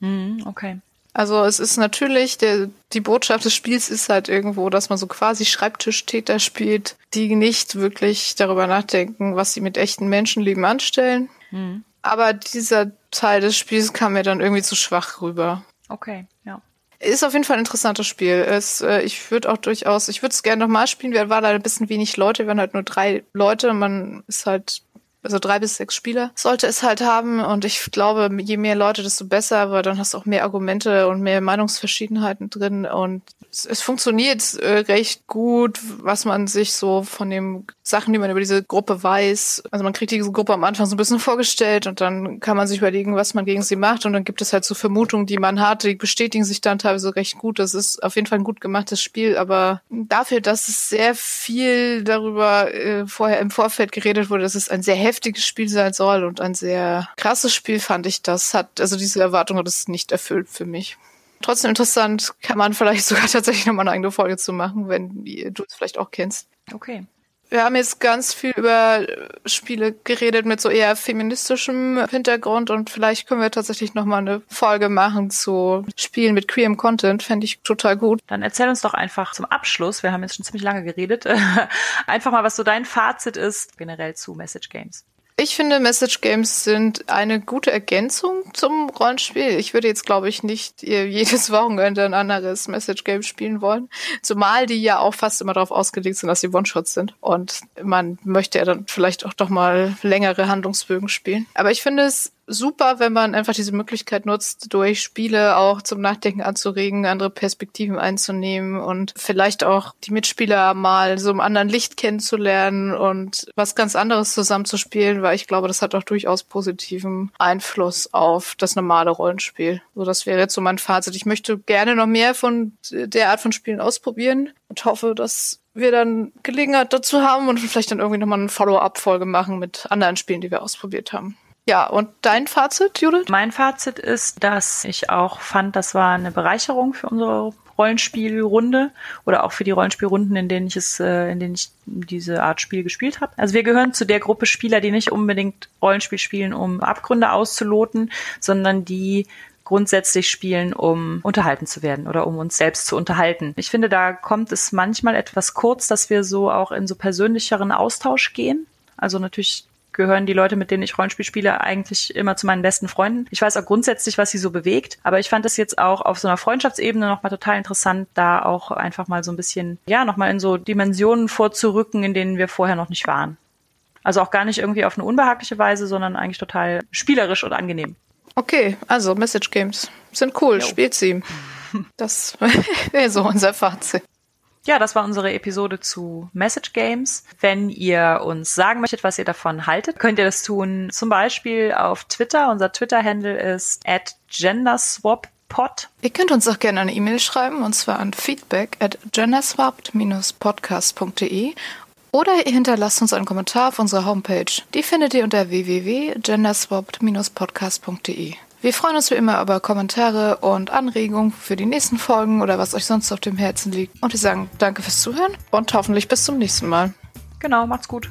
Mhm, okay. Also es ist natürlich, der, die Botschaft des Spiels ist halt irgendwo, dass man so quasi Schreibtischtäter spielt, die nicht wirklich darüber nachdenken, was sie mit echten Menschenleben anstellen. Mhm. Aber dieser Teil des Spiels kam mir dann irgendwie zu schwach rüber. Okay, ja. Ist auf jeden Fall ein interessantes Spiel. Es, äh, ich würde auch durchaus, ich würde es gerne nochmal spielen. Wir waren leider ein bisschen wenig Leute, wir waren halt nur drei Leute. Man ist halt also drei bis sechs Spieler sollte es halt haben. Und ich glaube, je mehr Leute, desto besser, weil dann hast du auch mehr Argumente und mehr Meinungsverschiedenheiten drin. Und es, es funktioniert äh, recht gut, was man sich so von den Sachen, die man über diese Gruppe weiß. Also man kriegt diese Gruppe am Anfang so ein bisschen vorgestellt und dann kann man sich überlegen, was man gegen sie macht. Und dann gibt es halt so Vermutungen, die man hat, die bestätigen sich dann teilweise recht gut. Das ist auf jeden Fall ein gut gemachtes Spiel, aber dafür, dass es sehr viel darüber äh, vorher im Vorfeld geredet wurde, dass es ein sehr heftiges Spiel sein soll und ein sehr krasses Spiel fand ich das. Hat, also diese Erwartung hat es nicht erfüllt für mich. Trotzdem interessant, kann man vielleicht sogar tatsächlich nochmal eine eigene Folge zu machen, wenn du es vielleicht auch kennst. Okay. Wir haben jetzt ganz viel über Spiele geredet mit so eher feministischem Hintergrund und vielleicht können wir tatsächlich nochmal eine Folge machen zu Spielen mit queerem Content. Fände ich total gut. Dann erzähl uns doch einfach zum Abschluss, wir haben jetzt schon ziemlich lange geredet, einfach mal, was so dein Fazit ist generell zu Message Games. Ich finde, Message Games sind eine gute Ergänzung zum Rollenspiel. Ich würde jetzt, glaube ich, nicht jedes Wochenende ein anderes Message Game spielen wollen. Zumal die ja auch fast immer darauf ausgelegt sind, dass sie One-Shots sind. Und man möchte ja dann vielleicht auch doch mal längere Handlungsbögen spielen. Aber ich finde es super, wenn man einfach diese Möglichkeit nutzt, durch Spiele auch zum Nachdenken anzuregen, andere Perspektiven einzunehmen und vielleicht auch die Mitspieler mal so im anderen Licht kennenzulernen und was ganz anderes zusammenzuspielen, weil ich glaube, das hat auch durchaus positiven Einfluss auf das normale Rollenspiel. So, das wäre jetzt so mein Fazit. Ich möchte gerne noch mehr von der Art von Spielen ausprobieren und hoffe, dass wir dann Gelegenheit dazu haben und vielleicht dann irgendwie nochmal eine Follow-up-Folge machen mit anderen Spielen, die wir ausprobiert haben. Ja, und dein Fazit, Judith? Mein Fazit ist, dass ich auch fand, das war eine Bereicherung für unsere Rollenspielrunde oder auch für die Rollenspielrunden, in denen ich es, äh, in denen ich diese Art Spiel gespielt habe. Also wir gehören zu der Gruppe Spieler, die nicht unbedingt Rollenspiel spielen, um Abgründe auszuloten, sondern die grundsätzlich spielen, um unterhalten zu werden oder um uns selbst zu unterhalten. Ich finde, da kommt es manchmal etwas kurz, dass wir so auch in so persönlicheren Austausch gehen. Also natürlich gehören die Leute, mit denen ich Rollenspiel spiele, eigentlich immer zu meinen besten Freunden. Ich weiß auch grundsätzlich, was sie so bewegt, aber ich fand es jetzt auch auf so einer Freundschaftsebene nochmal total interessant, da auch einfach mal so ein bisschen, ja, nochmal in so Dimensionen vorzurücken, in denen wir vorher noch nicht waren. Also auch gar nicht irgendwie auf eine unbehagliche Weise, sondern eigentlich total spielerisch und angenehm. Okay, also Message Games sind cool, jo. spielt sie. Das wäre so unser Fazit. Ja, das war unsere Episode zu Message Games. Wenn ihr uns sagen möchtet, was ihr davon haltet, könnt ihr das tun zum Beispiel auf Twitter. Unser Twitter-Handle ist at genderswappod. Ihr könnt uns auch gerne eine E-Mail schreiben und zwar an feedback at genderswapped-podcast.de oder ihr hinterlasst uns einen Kommentar auf unserer Homepage. Die findet ihr unter www.genderswapped-podcast.de. Wir freuen uns wie immer über Kommentare und Anregungen für die nächsten Folgen oder was euch sonst auf dem Herzen liegt. Und wir sagen danke fürs Zuhören und hoffentlich bis zum nächsten Mal. Genau, macht's gut.